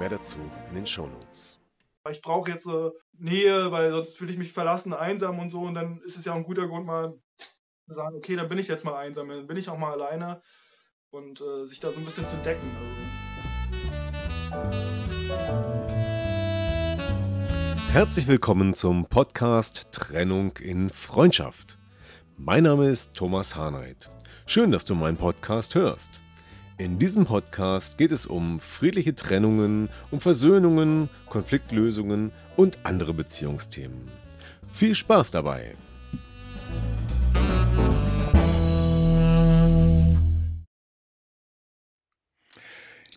Mehr dazu in den Shownotes. Ich brauche jetzt äh, Nähe, weil sonst fühle ich mich verlassen, einsam und so. Und dann ist es ja auch ein guter Grund, mal zu sagen, okay, dann bin ich jetzt mal einsam, dann bin ich auch mal alleine und äh, sich da so ein bisschen zu decken. Herzlich willkommen zum Podcast Trennung in Freundschaft. Mein Name ist Thomas Harnight. Schön, dass du meinen Podcast hörst. In diesem Podcast geht es um friedliche Trennungen, um Versöhnungen, Konfliktlösungen und andere Beziehungsthemen. Viel Spaß dabei!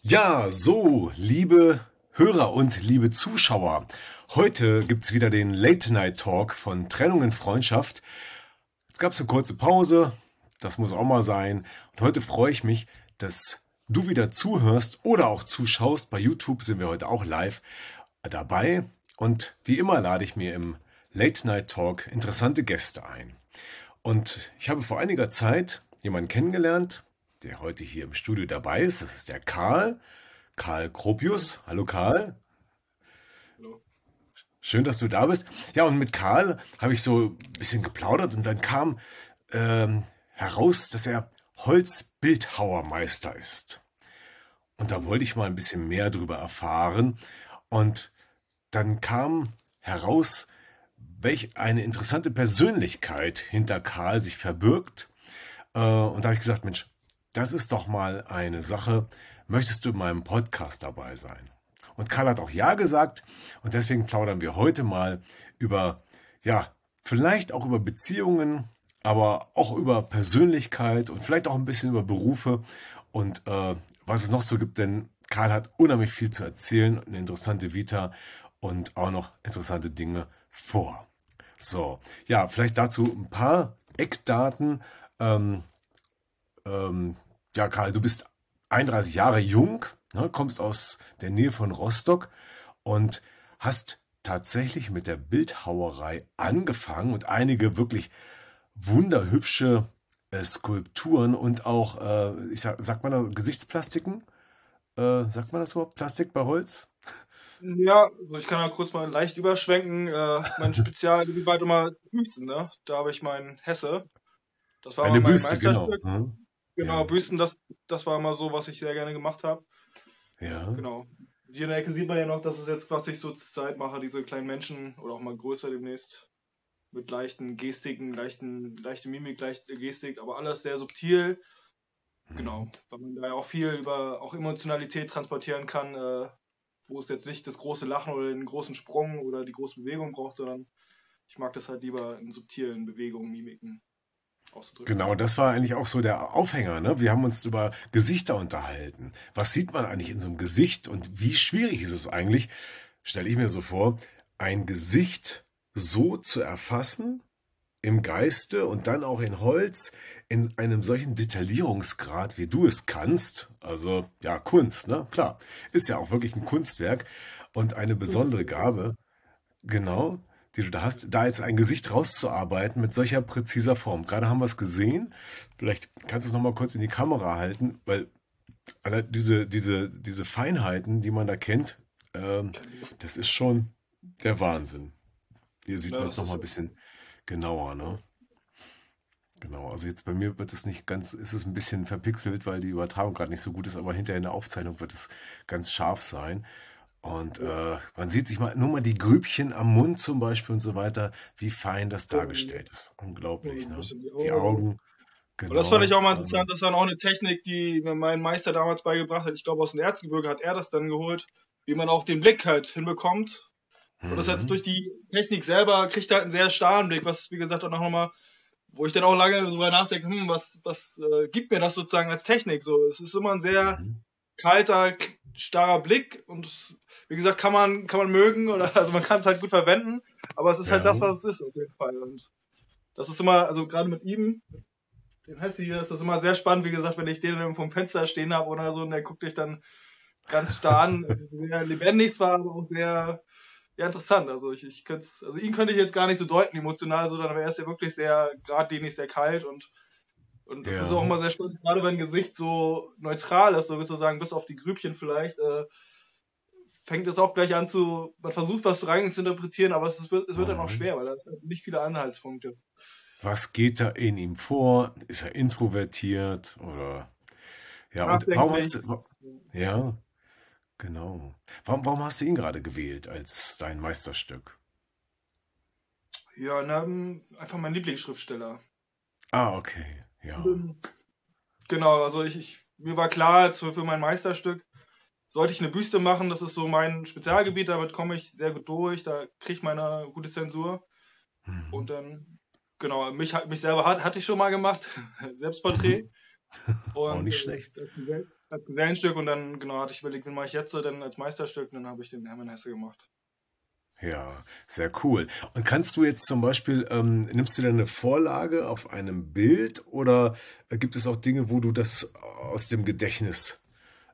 Ja, so, liebe Hörer und liebe Zuschauer, heute gibt es wieder den Late Night Talk von Trennung in Freundschaft. Jetzt gab es eine kurze Pause, das muss auch mal sein. Und heute freue ich mich, dass du wieder zuhörst oder auch zuschaust. Bei YouTube sind wir heute auch live dabei. Und wie immer lade ich mir im Late Night Talk interessante Gäste ein. Und ich habe vor einiger Zeit jemanden kennengelernt, der heute hier im Studio dabei ist. Das ist der Karl, Karl Kropius. Hallo Karl. Hallo. Schön, dass du da bist. Ja, und mit Karl habe ich so ein bisschen geplaudert und dann kam ähm, heraus, dass er Holzbildhauermeister ist. Und da wollte ich mal ein bisschen mehr darüber erfahren. Und dann kam heraus, welch eine interessante Persönlichkeit hinter Karl sich verbirgt. Äh, und da habe ich gesagt, Mensch, das ist doch mal eine Sache, möchtest du in meinem Podcast dabei sein? Und Karl hat auch Ja gesagt und deswegen plaudern wir heute mal über, ja, vielleicht auch über Beziehungen, aber auch über Persönlichkeit und vielleicht auch ein bisschen über Berufe und äh, was es noch so gibt, denn Karl hat unheimlich viel zu erzählen, eine interessante Vita und auch noch interessante Dinge vor. So, ja, vielleicht dazu ein paar Eckdaten. Ähm, ähm, ja, Karl, du bist 31 Jahre jung, ne, kommst aus der Nähe von Rostock und hast tatsächlich mit der Bildhauerei angefangen und einige wirklich wunderhübsche äh, Skulpturen und auch, äh, ich sag, sagt man da Gesichtsplastiken? Äh, sagt man das überhaupt? Plastik bei Holz? Ja, also ich kann ja kurz mal leicht überschwenken. Äh, mein Spezialgebiet war immer Büsten, ne? Da habe ich meinen Hesse. Das war Eine mein Büste, genau. Mhm. Genau, ja. Büsten, das, das war immer so, was ich sehr gerne gemacht habe. Ja. Genau. Hier in der Ecke sieht man ja noch, dass es jetzt, was ich so zur Zeit mache, diese kleinen Menschen oder auch mal größer demnächst. Mit leichten Gestiken, leichten, leichte Mimik, leichte Gestik, aber alles sehr subtil. Mhm. Genau, weil man da ja auch viel über auch Emotionalität transportieren kann, äh, wo es jetzt nicht das große Lachen oder den großen Sprung oder die große Bewegung braucht, sondern ich mag das halt lieber in subtilen Bewegungen, Mimiken auszudrücken. Genau, das war eigentlich auch so der Aufhänger. Ne? Wir haben uns über Gesichter unterhalten. Was sieht man eigentlich in so einem Gesicht und wie schwierig ist es eigentlich, stelle ich mir so vor, ein Gesicht so zu erfassen im Geiste und dann auch in Holz in einem solchen Detaillierungsgrad, wie du es kannst. Also ja, Kunst, ne? Klar, ist ja auch wirklich ein Kunstwerk und eine besondere Gabe. Genau die du da hast, da jetzt ein Gesicht rauszuarbeiten mit solcher präziser Form. Gerade haben wir es gesehen. Vielleicht kannst du es nochmal kurz in die Kamera halten, weil diese, diese, diese Feinheiten, die man da kennt, ähm, das ist schon der Wahnsinn. Hier sieht ja, man es nochmal ein bisschen genauer, ne? Genau, also jetzt bei mir wird es nicht ganz, ist es ein bisschen verpixelt, weil die Übertragung gerade nicht so gut ist, aber hinterher in der Aufzeichnung wird es ganz scharf sein. Und äh, man sieht sich mal nur mal die Grübchen am Mund zum Beispiel und so weiter, wie fein das dargestellt ist. Unglaublich, ne? Die Augen. Genau. Und das fand ich auch mal interessant. Das war auch eine Technik, die mir mein Meister damals beigebracht hat. Ich glaube, aus dem Erzgebirge hat er das dann geholt, wie man auch den Blick halt hinbekommt. Und das jetzt mhm. durch die Technik selber kriegt halt einen sehr starren Blick, was wie gesagt auch noch mal, wo ich dann auch lange drüber nachdenke, hm, was, was äh, gibt mir das sozusagen als Technik? So, es ist immer ein sehr mhm kalter, starrer Blick und wie gesagt, kann man, kann man mögen oder also man kann es halt gut verwenden, aber es ist halt das, was es ist auf jeden Fall. Und das ist immer, also gerade mit ihm, den Hessi hier, ist das immer sehr spannend, wie gesagt, wenn ich den vom Fenster stehen habe oder so und der guckt dich dann ganz starr an, sehr lebendig war, aber auch sehr ja, interessant. Also ich, ich könnte also ihn könnte ich jetzt gar nicht so deuten, emotional, sondern er ist ja wirklich sehr geradlinig, sehr kalt und und das ja. ist auch immer sehr spannend, gerade wenn ein Gesicht so neutral ist, so sozusagen, bis auf die Grübchen vielleicht, äh, fängt es auch gleich an zu, man versucht was rein zu interpretieren, aber es, wird, es wird mhm. dann auch mhm. schwer, weil da sind nicht viele Anhaltspunkte. Was geht da in ihm vor? Ist er introvertiert oder ja, und warum du, ja, genau. Warum, warum hast du ihn gerade gewählt als dein Meisterstück? Ja, na, einfach mein Lieblingsschriftsteller. Ah, okay. Ja. Genau, also ich, ich mir war klar, für mein Meisterstück sollte ich eine Büste machen, das ist so mein Spezialgebiet, damit komme ich sehr gut durch, da kriege ich meine gute Zensur. Mhm. Und dann, genau, mich, mich selber hat, hatte ich schon mal gemacht, Selbstporträt. Mhm. Auch nicht äh, schlecht. Als, Gesellenstück und dann, genau, hatte ich überlegt, wen mache ich jetzt denn als Meisterstück, und dann habe ich den Hermann Hesse gemacht. Ja, sehr cool. Und kannst du jetzt zum Beispiel, ähm, nimmst du denn eine Vorlage auf einem Bild oder gibt es auch Dinge, wo du das aus dem Gedächtnis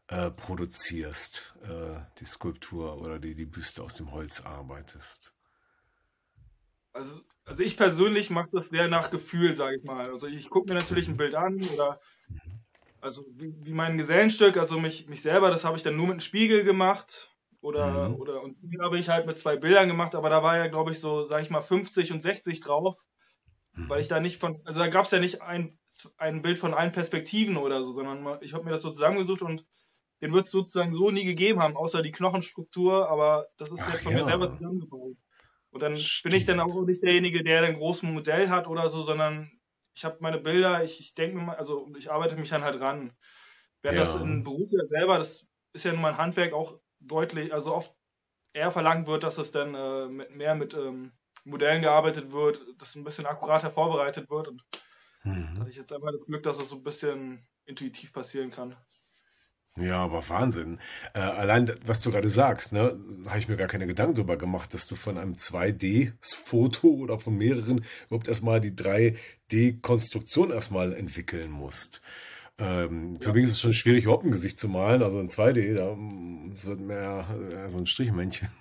äh, produzierst, äh, die Skulptur oder die, die Büste aus dem Holz arbeitest? Also, also ich persönlich mache das sehr nach Gefühl, sage ich mal. Also ich gucke mir natürlich ein. Bild an oder. Also wie, wie mein Gesellenstück, also mich, mich selber, das habe ich dann nur mit einem Spiegel gemacht oder, mhm. oder, und die habe ich halt mit zwei Bildern gemacht, aber da war ja, glaube ich, so, sag ich mal, 50 und 60 drauf. Mhm. Weil ich da nicht von, also da gab es ja nicht ein, ein Bild von allen Perspektiven oder so, sondern ich habe mir das so zusammengesucht und den wird es sozusagen so nie gegeben haben, außer die Knochenstruktur, aber das ist Ach, jetzt von ja. mir selber zusammengebaut. Und dann Stimmt. bin ich dann auch nicht derjenige, der ein großes Modell hat oder so, sondern ich habe meine Bilder, ich, ich denke mir mal, also ich arbeite mich dann halt ran. Während ja. das in Beruf ja selber, das ist ja nun mein Handwerk auch deutlich, also oft eher verlangt wird, dass es dann äh, mit, mehr mit ähm, Modellen gearbeitet wird, dass ein bisschen akkurater vorbereitet wird. Und mhm. da hatte ich jetzt einmal das Glück, dass es so ein bisschen intuitiv passieren kann. Ja, aber Wahnsinn. Äh, allein, was du gerade sagst, ne, habe ich mir gar keine Gedanken darüber gemacht, dass du von einem 2D-Foto oder von mehreren überhaupt erstmal die 3D-Konstruktion erstmal entwickeln musst. Ähm, für ja. mich ist es schon schwierig, überhaupt ein Gesicht zu malen. Also in 2D, da wird mehr äh, so ein Strichmännchen.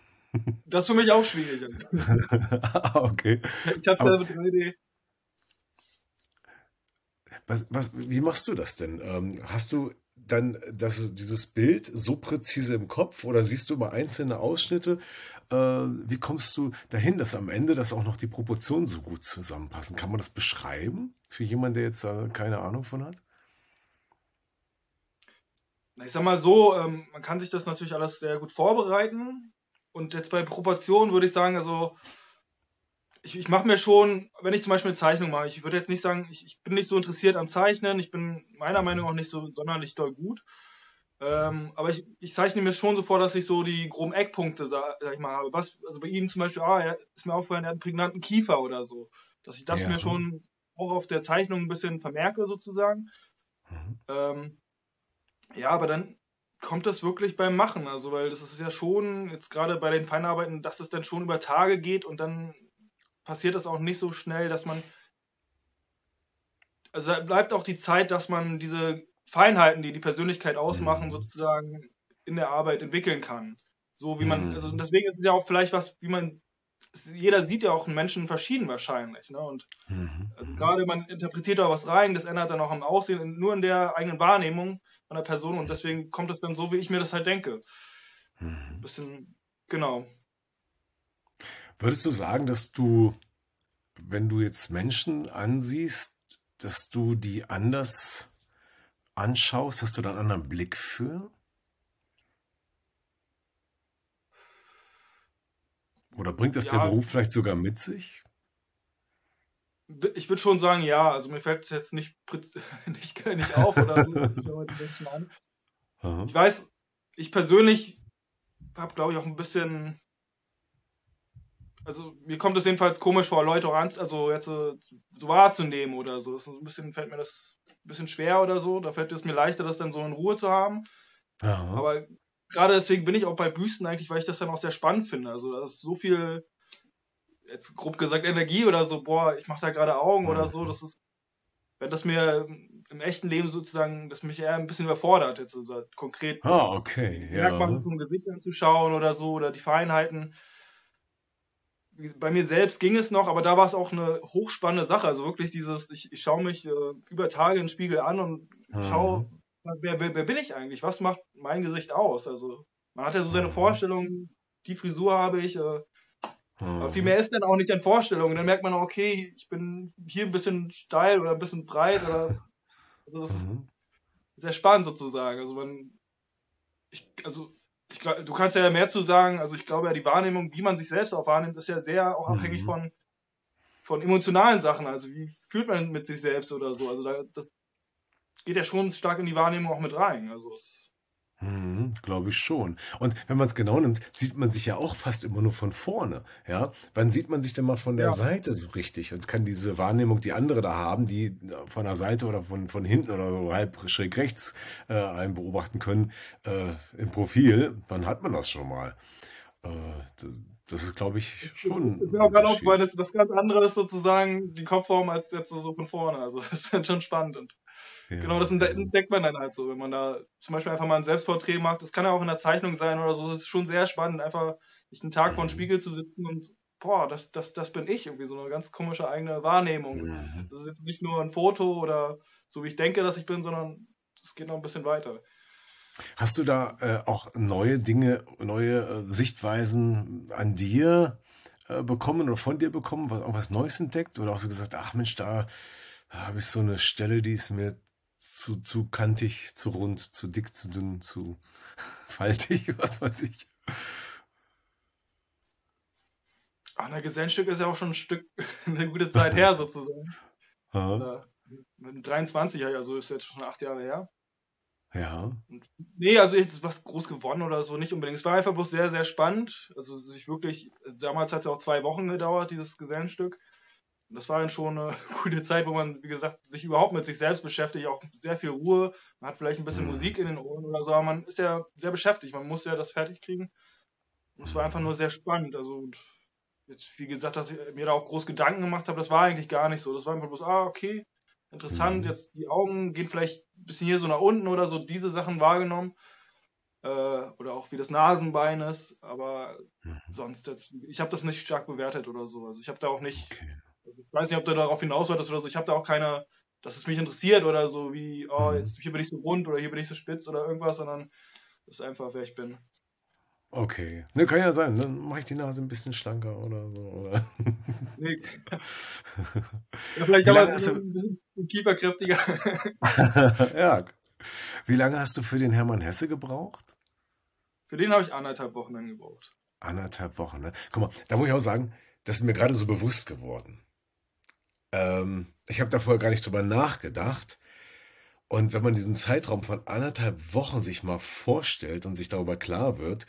Das ist für mich auch schwierig. ah, okay. Ich habe selber 3D. Was, was, wie machst du das denn? Ähm, hast du dann das, dieses Bild so präzise im Kopf oder siehst du immer einzelne Ausschnitte? Äh, wie kommst du dahin, dass am Ende das auch noch die Proportionen so gut zusammenpassen? Kann man das beschreiben für jemanden, der jetzt äh, keine Ahnung von hat? ich sag mal so, ähm, man kann sich das natürlich alles sehr gut vorbereiten. Und jetzt bei Proportionen würde ich sagen, also ich, ich mache mir schon, wenn ich zum Beispiel eine Zeichnung mache, ich würde jetzt nicht sagen, ich, ich bin nicht so interessiert am Zeichnen, ich bin meiner Meinung nach auch nicht so sonderlich doll gut. Ähm, aber ich, ich zeichne mir schon so vor, dass ich so die groben Eckpunkte, sag, sag ich mal, habe. Was, also bei ihm zum Beispiel, ah, er ist mir aufgefallen, er hat einen prägnanten Kiefer oder so. Dass ich das ja. mir schon auch auf der Zeichnung ein bisschen vermerke, sozusagen. Mhm. Ähm, ja, aber dann kommt das wirklich beim Machen. Also, weil das ist ja schon, jetzt gerade bei den Feinarbeiten, dass es dann schon über Tage geht und dann passiert das auch nicht so schnell, dass man. Also bleibt auch die Zeit, dass man diese Feinheiten, die die Persönlichkeit ausmachen, mhm. sozusagen in der Arbeit entwickeln kann. So wie man, also mhm. deswegen ist es ja auch vielleicht was, wie man jeder sieht ja auch einen Menschen verschieden wahrscheinlich. Ne? Und mhm. also gerade man interpretiert da was rein, das ändert dann auch am Aussehen, nur in der eigenen Wahrnehmung von der Person und deswegen kommt es dann so, wie ich mir das halt denke. Mhm. Bisschen, genau. Würdest du sagen, dass du, wenn du jetzt Menschen ansiehst, dass du die anders anschaust? Hast du da einen anderen Blick für? Oder bringt das ja, der Beruf vielleicht sogar mit sich? Ich würde schon sagen, ja. Also mir fällt es jetzt nicht, nicht, nicht auf oder so. ich weiß, ich persönlich habe, glaube ich, auch ein bisschen. Also mir kommt es jedenfalls komisch vor, Leute auch an, also jetzt so wahrzunehmen oder so. Ist ein bisschen, fällt mir das ein bisschen schwer oder so. Da fällt es mir leichter, das dann so in Ruhe zu haben. Aha. Aber gerade deswegen bin ich auch bei Büsten eigentlich, weil ich das dann auch sehr spannend finde. Also da ist so viel, jetzt grob gesagt, Energie oder so, boah, ich mache da gerade Augen mhm. oder so, das ist, wenn das mir im echten Leben sozusagen, das mich eher ein bisschen überfordert, jetzt also konkret ah, okay, ja. Merkmale vom Gesicht anzuschauen oder so, oder die Feinheiten. Bei mir selbst ging es noch, aber da war es auch eine hochspannende Sache. Also wirklich dieses, ich, ich schaue mich äh, über Tage in den Spiegel an und mhm. schaue, wer, wer, wer bin ich eigentlich? Was macht mein Gesicht aus? Also man hat ja so seine mhm. Vorstellung, die Frisur habe ich, äh, mhm. aber viel mehr ist dann auch nicht in Vorstellungen. Dann merkt man, okay, ich bin hier ein bisschen steil oder ein bisschen breit oder also das mhm. ist sehr spannend sozusagen. Also man, ich, also ich glaub, du kannst ja mehr zu sagen. Also ich glaube ja, die Wahrnehmung, wie man sich selbst auch wahrnimmt, ist ja sehr auch abhängig mhm. von von emotionalen Sachen. Also wie fühlt man mit sich selbst oder so. Also da, das geht ja schon stark in die Wahrnehmung auch mit rein. Also es Mhm, Glaube ich schon. Und wenn man es genau nimmt, sieht man sich ja auch fast immer nur von vorne. Ja, wann sieht man sich denn mal von der Ja. Seite so richtig und kann diese Wahrnehmung, die andere da haben, die äh, von der Seite oder von, von hinten oder so halb schräg rechts äh, einen beobachten können, äh, im Profil, wann hat man das schon mal? Äh, das, das ist, glaube ich, schon Ist mir auch gerade aufgefallen, dass das ganz andere ist sozusagen die Kopfform als jetzt so von vorne. Also das ist dann schon spannend und Genau, das entdeckt man dann halt so, wenn man da zum Beispiel einfach mal ein Selbstporträt macht. Das kann ja auch in der Zeichnung sein oder so. Es ist schon sehr spannend, einfach nicht einen Tag vor dem mhm. Spiegel zu sitzen und boah, das, das, das bin ich. Irgendwie so eine ganz komische eigene Wahrnehmung. Mhm. Das ist jetzt nicht nur ein Foto oder so, wie ich denke, dass ich bin, sondern es geht noch ein bisschen weiter. Hast du da äh, auch neue Dinge, neue äh, Sichtweisen an dir äh, bekommen oder von dir bekommen, was, was Neues entdeckt? Oder auch so gesagt, ach Mensch, da habe ich so eine Stelle, die ist mir zu, zu kantig, zu rund, zu dick, zu dünn, zu faltig, was weiß ich. Ach, ein Gesellenstück ist ja auch schon ein Stück, eine gute Zeit her sozusagen. Ja. Mit 23, also ist jetzt schon acht Jahre her. Ja. Und, nee, also jetzt was groß gewonnen oder so nicht unbedingt. Es war einfach bloß sehr, sehr spannend. Also sich wirklich, damals hat es ja auch zwei Wochen gedauert, dieses Gesellenstück. Und das war dann schon eine gute Zeit, wo man, wie gesagt, sich überhaupt mit sich selbst beschäftigt, auch sehr viel Ruhe. Man hat vielleicht ein bisschen mhm. Musik in den Ohren oder so, aber man ist ja sehr beschäftigt. Man muss ja das fertig kriegen. Und es war einfach nur sehr spannend. Also jetzt, wie gesagt, dass ich mir da auch groß Gedanken gemacht habe, das war eigentlich gar nicht so. Das war einfach bloß, ah, okay, interessant, mhm. jetzt die Augen gehen vielleicht ein bisschen hier so nach unten oder so, diese Sachen wahrgenommen. Äh, oder auch wie das Nasenbein ist, aber mhm. sonst jetzt, ich habe das nicht stark bewertet oder so. Also ich habe da auch nicht okay. Also ich weiß nicht, ob du darauf hinaus wolltest oder so. Ich habe da auch keine, dass es mich interessiert oder so wie, oh, mhm. jetzt hier bin ich so rund oder hier bin ich so spitz oder irgendwas, sondern das ist einfach, wer ich bin. Okay. Ne, kann ja sein. Dann mache ich die Nase ein bisschen schlanker oder so. Oder? Nee. ja, vielleicht aber ein bisschen kieferkräftiger. ja. Wie lange hast du für den Hermann Hesse gebraucht? Für den habe ich anderthalb Wochen dann gebraucht. Anderthalb Wochen, ne? Guck mal, da muss ich auch sagen, das ist mir gerade so bewusst geworden. Ähm, ich habe da vorher gar nicht drüber nachgedacht. Und wenn man diesen Zeitraum von anderthalb Wochen sich mal vorstellt und sich darüber klar wird,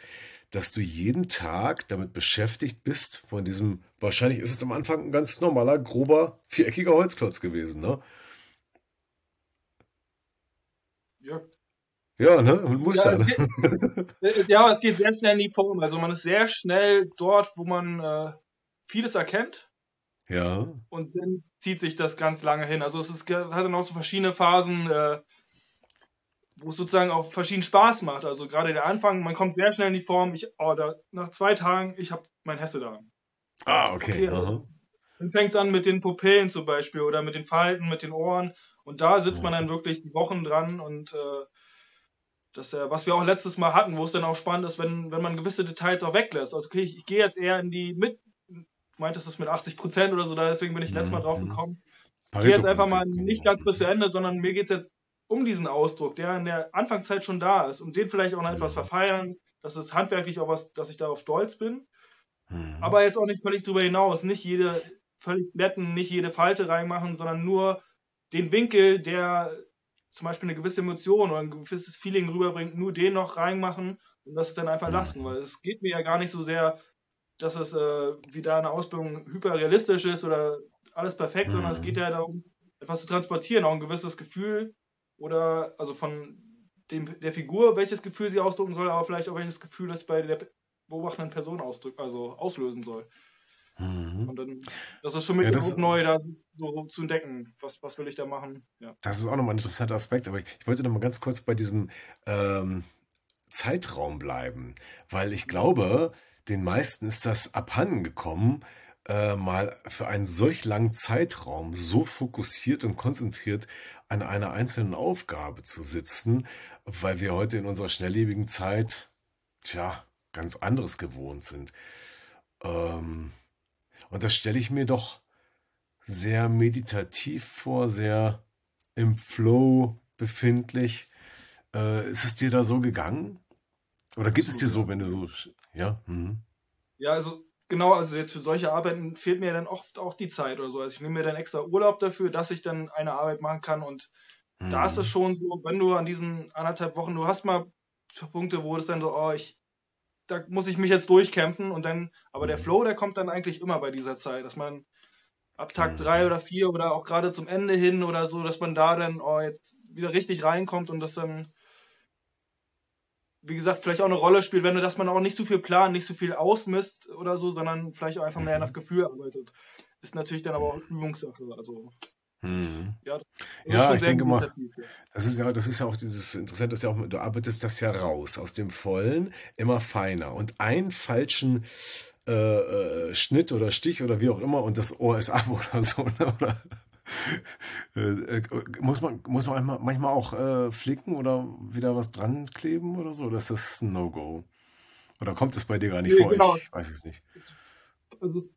dass du jeden Tag damit beschäftigt bist, von diesem, wahrscheinlich ist es am Anfang ein ganz normaler, grober, viereckiger Holzklotz gewesen, ne? Ja. Ja, ne? Muss ja, ne? ja, es geht sehr schnell in die Form. Also man ist sehr schnell dort, wo man äh, vieles erkennt. Ja. Und dann zieht sich das ganz lange hin. Also es ist, hat dann auch so verschiedene Phasen, äh, wo es sozusagen auch verschieden Spaß macht. Also gerade der Anfang, man kommt sehr schnell in die Form. Ich, oh, da, nach zwei Tagen, ich habe mein Hesse da. Ah, okay. okay dann fängt es an mit den Pupillen zum Beispiel oder mit den Falten, mit den Ohren. Und da sitzt man dann wirklich die Wochen dran und äh, das, äh, was wir auch letztes Mal hatten, wo es dann auch spannend ist, wenn, wenn man gewisse Details auch weglässt. Also okay, ich, ich gehe jetzt eher in die mit, meintest das mit 80 Prozent oder so, deswegen bin ich letztes Mal drauf mhm. gekommen. Ich gehe jetzt einfach mal nicht ganz bis zu Ende, sondern mir geht es jetzt um diesen Ausdruck, der in der Anfangszeit schon da ist und den vielleicht auch noch etwas verfeiern. Das ist handwerklich auch was, dass ich darauf stolz bin. Mhm. Aber jetzt auch nicht völlig drüber hinaus. Nicht jede völlig netten, nicht jede Falte reinmachen, sondern nur den Winkel, der zum Beispiel eine gewisse Emotion oder ein gewisses Feeling rüberbringt, nur den noch reinmachen und das dann einfach lassen. Weil es geht mir ja gar nicht so sehr dass es äh, wie da eine Ausbildung hyperrealistisch ist oder alles perfekt, mhm. sondern es geht ja darum, etwas zu transportieren, auch ein gewisses Gefühl oder also von dem, der Figur, welches Gefühl sie ausdrücken soll, aber vielleicht auch welches Gefühl es bei der beobachtenden Person ausdrück, also auslösen soll. Mhm. Und dann, das ist für mich ja, das, neu, da so zu entdecken, was, was will ich da machen. Ja. Das ist auch nochmal ein interessanter Aspekt, aber ich, ich wollte noch mal ganz kurz bei diesem ähm, Zeitraum bleiben, weil ich glaube, den meisten ist das abhanden gekommen, äh, mal für einen solch langen Zeitraum so fokussiert und konzentriert an einer einzelnen Aufgabe zu sitzen, weil wir heute in unserer schnelllebigen Zeit, tja, ganz anderes gewohnt sind. Ähm, und das stelle ich mir doch sehr meditativ vor, sehr im Flow befindlich. Äh, ist es dir da so gegangen? Oder geht es dir so, wenn du so, ja? Mhm. Ja, also genau, also jetzt für solche Arbeiten fehlt mir dann oft auch die Zeit oder so. Also ich nehme mir dann extra Urlaub dafür, dass ich dann eine Arbeit machen kann und mhm. da ist es mhm. schon so, wenn du an diesen anderthalb Wochen, du hast mal Punkte, wo es dann so, oh, ich, da muss ich mich jetzt durchkämpfen und dann, aber der mhm. Flow, der kommt dann eigentlich immer bei dieser Zeit, dass man ab Tag mhm. drei oder vier oder auch gerade zum Ende hin oder so, dass man da dann oh, jetzt wieder richtig reinkommt und das dann wie gesagt, vielleicht auch eine Rolle spielt, wenn du, dass man auch nicht zu viel plant, nicht zu viel ausmisst oder so, sondern vielleicht auch einfach mehr mhm. nach Gefühl arbeitet. Ist natürlich dann aber auch Übungssache. Also hm. Ja, ja ich denke mal, das ist ja, das ist ja auch dieses Interessante, dass ja auch, du arbeitest das ja raus aus dem Vollen, immer feiner. Und einen falschen äh, äh, Schnitt oder Stich oder wie auch immer und das Ohr ist ab oder so, ne? oder äh, äh, muss man, muss man manchmal, auch äh, flicken oder wieder was dran kleben oder so? Oder ist das ein No-Go? Oder kommt es bei dir gar nicht nee, vor? Genau. Ich weiß es nicht. Also,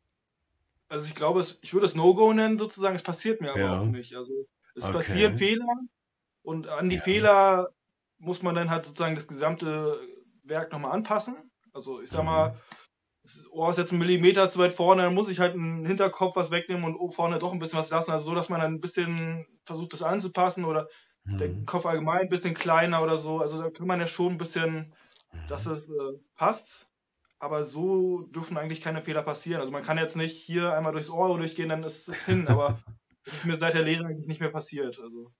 also ich glaube, es, ich würde es No-Go nennen sozusagen. Es passiert mir aber ja. auch nicht. Also es okay. passieren Fehler und an die ja. Fehler muss man dann halt sozusagen das gesamte Werk nochmal anpassen. Also ich sag mhm. Oh, ist jetzt ein Millimeter zu weit vorne, dann muss ich halt einen Hinterkopf was wegnehmen und vorne doch ein bisschen was lassen. Also so, dass man dann ein bisschen versucht, das anzupassen oder mhm. der Kopf allgemein ein bisschen kleiner oder so. Also da kann man ja schon ein bisschen, mhm. dass es äh, passt. Aber so dürfen eigentlich keine Fehler passieren. Also man kann jetzt nicht hier einmal durchs Ohr durchgehen, dann ist es hin. Aber das ist mir seit der Lehre eigentlich nicht mehr passiert. Also.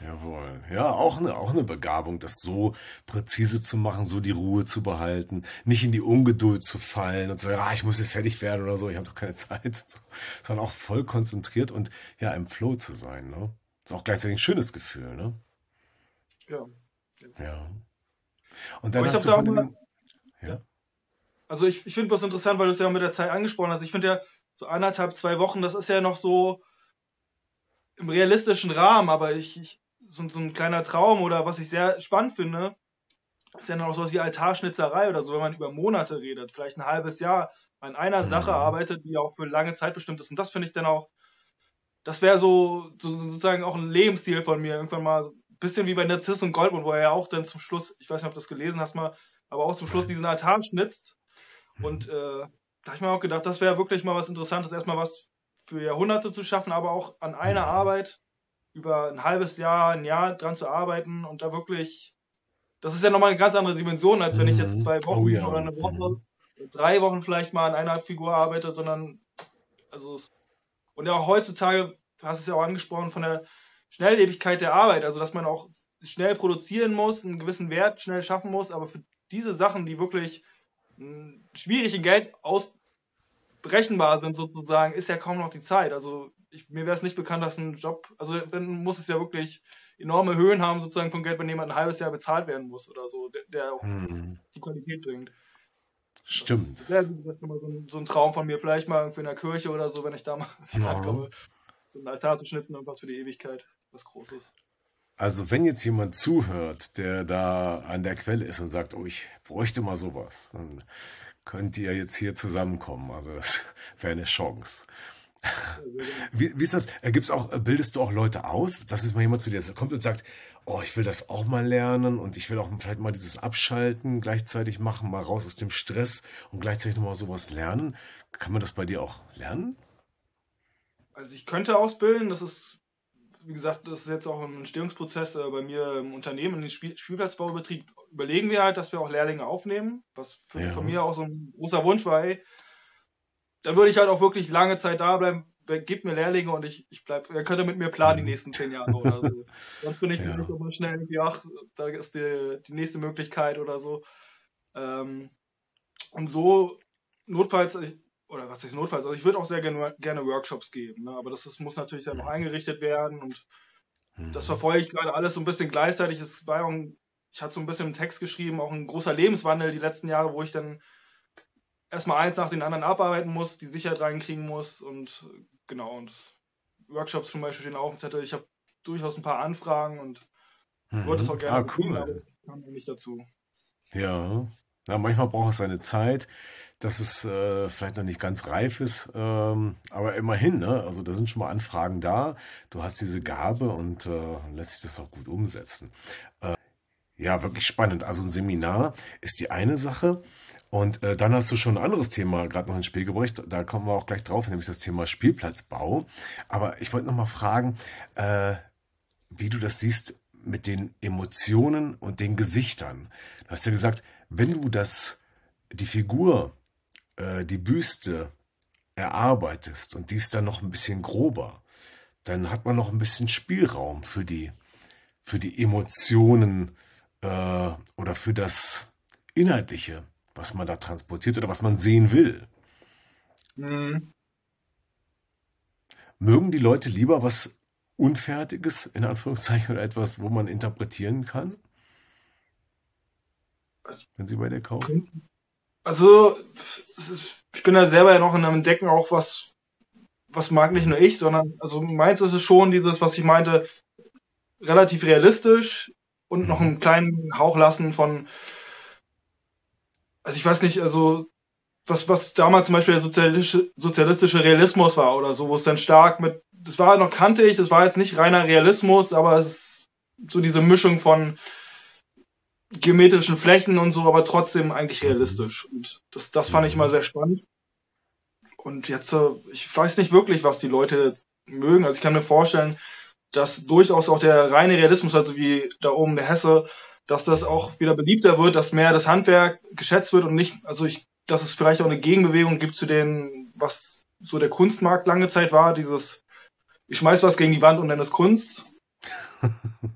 Jawohl. Ja, auch eine, auch eine Begabung, das so präzise zu machen, so die Ruhe zu behalten, nicht in die Ungeduld zu fallen und zu sagen, ah, ich muss jetzt fertig werden oder so, ich habe doch keine Zeit, sondern auch voll konzentriert und ja, im Flow zu sein. Ne? Ist auch gleichzeitig ein schönes Gefühl, ne? Ja. Ja. Und dann hast du von dem, ja? Also ich, ich finde das interessant, weil du es ja mit der Zeit angesprochen hast. Ich finde ja, so anderthalb, zwei Wochen, das ist ja noch so im realistischen Rahmen, aber ich, ich so, so ein kleiner Traum oder was ich sehr spannend finde, ist ja noch so wie Altarschnitzerei oder so, wenn man über Monate redet, vielleicht ein halbes Jahr an einer mhm. Sache arbeitet, die auch für lange Zeit bestimmt ist. Und das finde ich dann auch, das wäre so, so, sozusagen auch ein Lebensstil von mir. Irgendwann mal so ein bisschen wie bei Narziss und Goldmund, wo er ja auch dann zum Schluss, ich weiß nicht, ob du das gelesen hast mal, aber auch zum Schluss diesen Altar schnitzt. Und mhm. äh, da habe ich mir auch gedacht, das wäre wirklich mal was Interessantes, erstmal was für Jahrhunderte zu schaffen, aber auch an einer mhm. Arbeit über ein halbes Jahr, ein Jahr dran zu arbeiten und da wirklich, das ist ja nochmal eine ganz andere Dimension, als wenn ich jetzt mhm. zwei Wochen oh, ja. oder eine Woche, drei Wochen vielleicht mal an einer Figur arbeite, sondern, also, und ja auch heutzutage, du hast es ja auch angesprochen, von der Schnelllebigkeit der Arbeit, also dass man auch schnell produzieren muss, einen gewissen Wert schnell schaffen muss, aber für diese Sachen, die wirklich schwierig in Geld ausbrechenbar sind sozusagen, ist ja kaum noch die Zeit. Also ich, mir wäre es nicht bekannt, dass ein Job, also dann muss es ja wirklich enorme Höhen haben, sozusagen von Geld, wenn jemand ein halbes Jahr bezahlt werden muss oder so, der, der auch hm. die Qualität bringt. Stimmt. Das wäre so, ein, so ein Traum von mir, vielleicht mal irgendwie in der Kirche oder so, wenn ich da mal ja. komme, so einen Altar zu schnitzen und was für die Ewigkeit, was Großes. Also wenn jetzt jemand zuhört, der da an der Quelle ist und sagt, oh, ich bräuchte mal sowas, dann könnt ihr jetzt hier zusammenkommen. Also das wäre eine Chance. Wie, wie ist das? Äh, gibt's auch, äh, bildest du auch Leute aus? Das ist mal jemand zu dir kommt und sagt, oh, ich will das auch mal lernen und ich will auch vielleicht mal dieses Abschalten gleichzeitig machen, mal raus aus dem Stress und gleichzeitig nochmal sowas lernen. Kann man das bei dir auch lernen? Also ich könnte ausbilden, das ist, wie gesagt, das ist jetzt auch ein Entstehungsprozess äh, bei mir im Unternehmen, im Spiel Spielplatzbaubetrieb überlegen wir halt, dass wir auch Lehrlinge aufnehmen, was für, ja. von mir auch so ein großer Wunsch war, ey, dann würde ich halt auch wirklich lange Zeit da bleiben, gebt mir Lehrlinge und ich, ich bleib, er könnte mit mir planen die nächsten zehn Jahre oder so. Sonst bin ich ja. nicht immer schnell irgendwie, ach, da ist die, die nächste Möglichkeit oder so. Ähm, und so, notfalls, oder was heißt notfalls, also ich würde auch sehr gerne, gerne Workshops geben, ne? aber das, das muss natürlich dann noch eingerichtet werden und das mhm. verfolge ich gerade alles so ein bisschen gleichzeitig. Es war auch ein, ich hatte so ein bisschen im Text geschrieben, auch ein großer Lebenswandel die letzten Jahre, wo ich dann erstmal eins nach den anderen abarbeiten muss, die Sicherheit reinkriegen muss und genau, und Workshops zum Beispiel stehen auf dem Zettel. Ich habe durchaus ein paar Anfragen und mhm. würde es auch gerne ah, cool. Kriegen, aber kam nicht dazu. Ja. ja, manchmal braucht es seine Zeit, dass es äh, vielleicht noch nicht ganz reif ist, ähm, aber immerhin, ne? Also da sind schon mal Anfragen da. Du hast diese Gabe und äh, lässt sich das auch gut umsetzen. Äh, ja, wirklich spannend. Also ein Seminar ist die eine Sache. Und äh, dann hast du schon ein anderes Thema gerade noch ins Spiel gebracht. Da kommen wir auch gleich drauf, nämlich das Thema Spielplatzbau. Aber ich wollte noch mal fragen, äh, wie du das siehst mit den Emotionen und den Gesichtern. Du hast ja gesagt, wenn du das, die Figur, äh, die Büste erarbeitest und die ist dann noch ein bisschen grober, dann hat man noch ein bisschen Spielraum für die, für die Emotionen äh, oder für das Inhaltliche was man da transportiert oder was man sehen will. Mhm. Mögen die Leute lieber was Unfertiges, in Anführungszeichen, oder etwas, wo man interpretieren kann? Wenn sie bei dir kaufen? Also, ist, ich bin da selber ja noch in einem Entdecken, auch was, was mag nicht nur ich, sondern, also meins ist es schon dieses, was ich meinte, relativ realistisch und noch einen kleinen Hauch lassen von, also ich weiß nicht, also was, was damals zum Beispiel der sozialistische, sozialistische Realismus war oder so, wo es dann stark mit, das war noch kantig, das war jetzt nicht reiner Realismus, aber es ist so diese Mischung von geometrischen Flächen und so, aber trotzdem eigentlich realistisch. Und das, das fand ich mal sehr spannend. Und jetzt, äh, ich weiß nicht wirklich, was die Leute mögen. Also ich kann mir vorstellen, dass durchaus auch der reine Realismus, also wie da oben der Hesse, dass das auch wieder beliebter wird, dass mehr das Handwerk geschätzt wird und nicht, also ich, dass es vielleicht auch eine Gegenbewegung gibt zu den, was so der Kunstmarkt lange Zeit war, dieses, ich schmeiß was gegen die Wand und nenne es Kunst.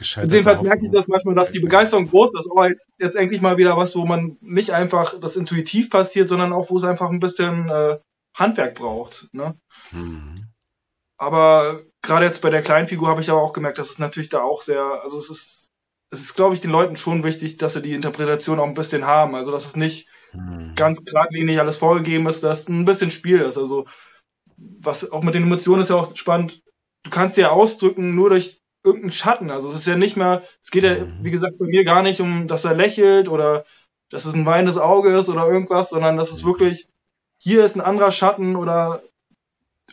Jedenfalls merke ich das manchmal, dass die Begeisterung groß ist, aber jetzt endlich mal wieder was, wo man nicht einfach das intuitiv passiert, sondern auch, wo es einfach ein bisschen äh, Handwerk braucht. Ne? Mhm. Aber gerade jetzt bei der kleinen Figur habe ich aber auch gemerkt, dass es natürlich da auch sehr, also es ist es ist, glaube ich, den Leuten schon wichtig, dass sie die Interpretation auch ein bisschen haben. Also, dass es nicht hm. ganz geradlinig alles vorgegeben ist, dass es ein bisschen Spiel ist. Also, was auch mit den Emotionen ist ja auch spannend. Du kannst ja ausdrücken nur durch irgendeinen Schatten. Also, es ist ja nicht mehr, es geht ja, hm. wie gesagt, bei mir gar nicht um, dass er lächelt oder dass es ein weinendes Auge ist oder irgendwas, sondern dass es hm. wirklich, hier ist ein anderer Schatten oder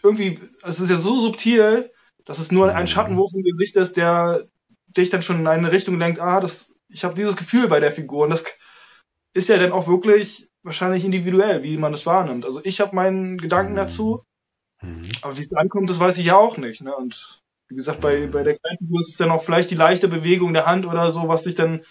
irgendwie, es ist ja so subtil, dass es nur ein hm. Schattenwurf im Gesicht ist, der dich dann schon in eine Richtung lenkt, ah, das, ich habe dieses Gefühl bei der Figur. Und das ist ja dann auch wirklich wahrscheinlich individuell, wie man das wahrnimmt. Also ich habe meinen Gedanken mhm. dazu, mhm. aber wie es ankommt, das weiß ich ja auch nicht. Ne? Und wie gesagt, bei, bei der kleinen Figur ist dann auch vielleicht die leichte Bewegung der Hand oder so, was sich dann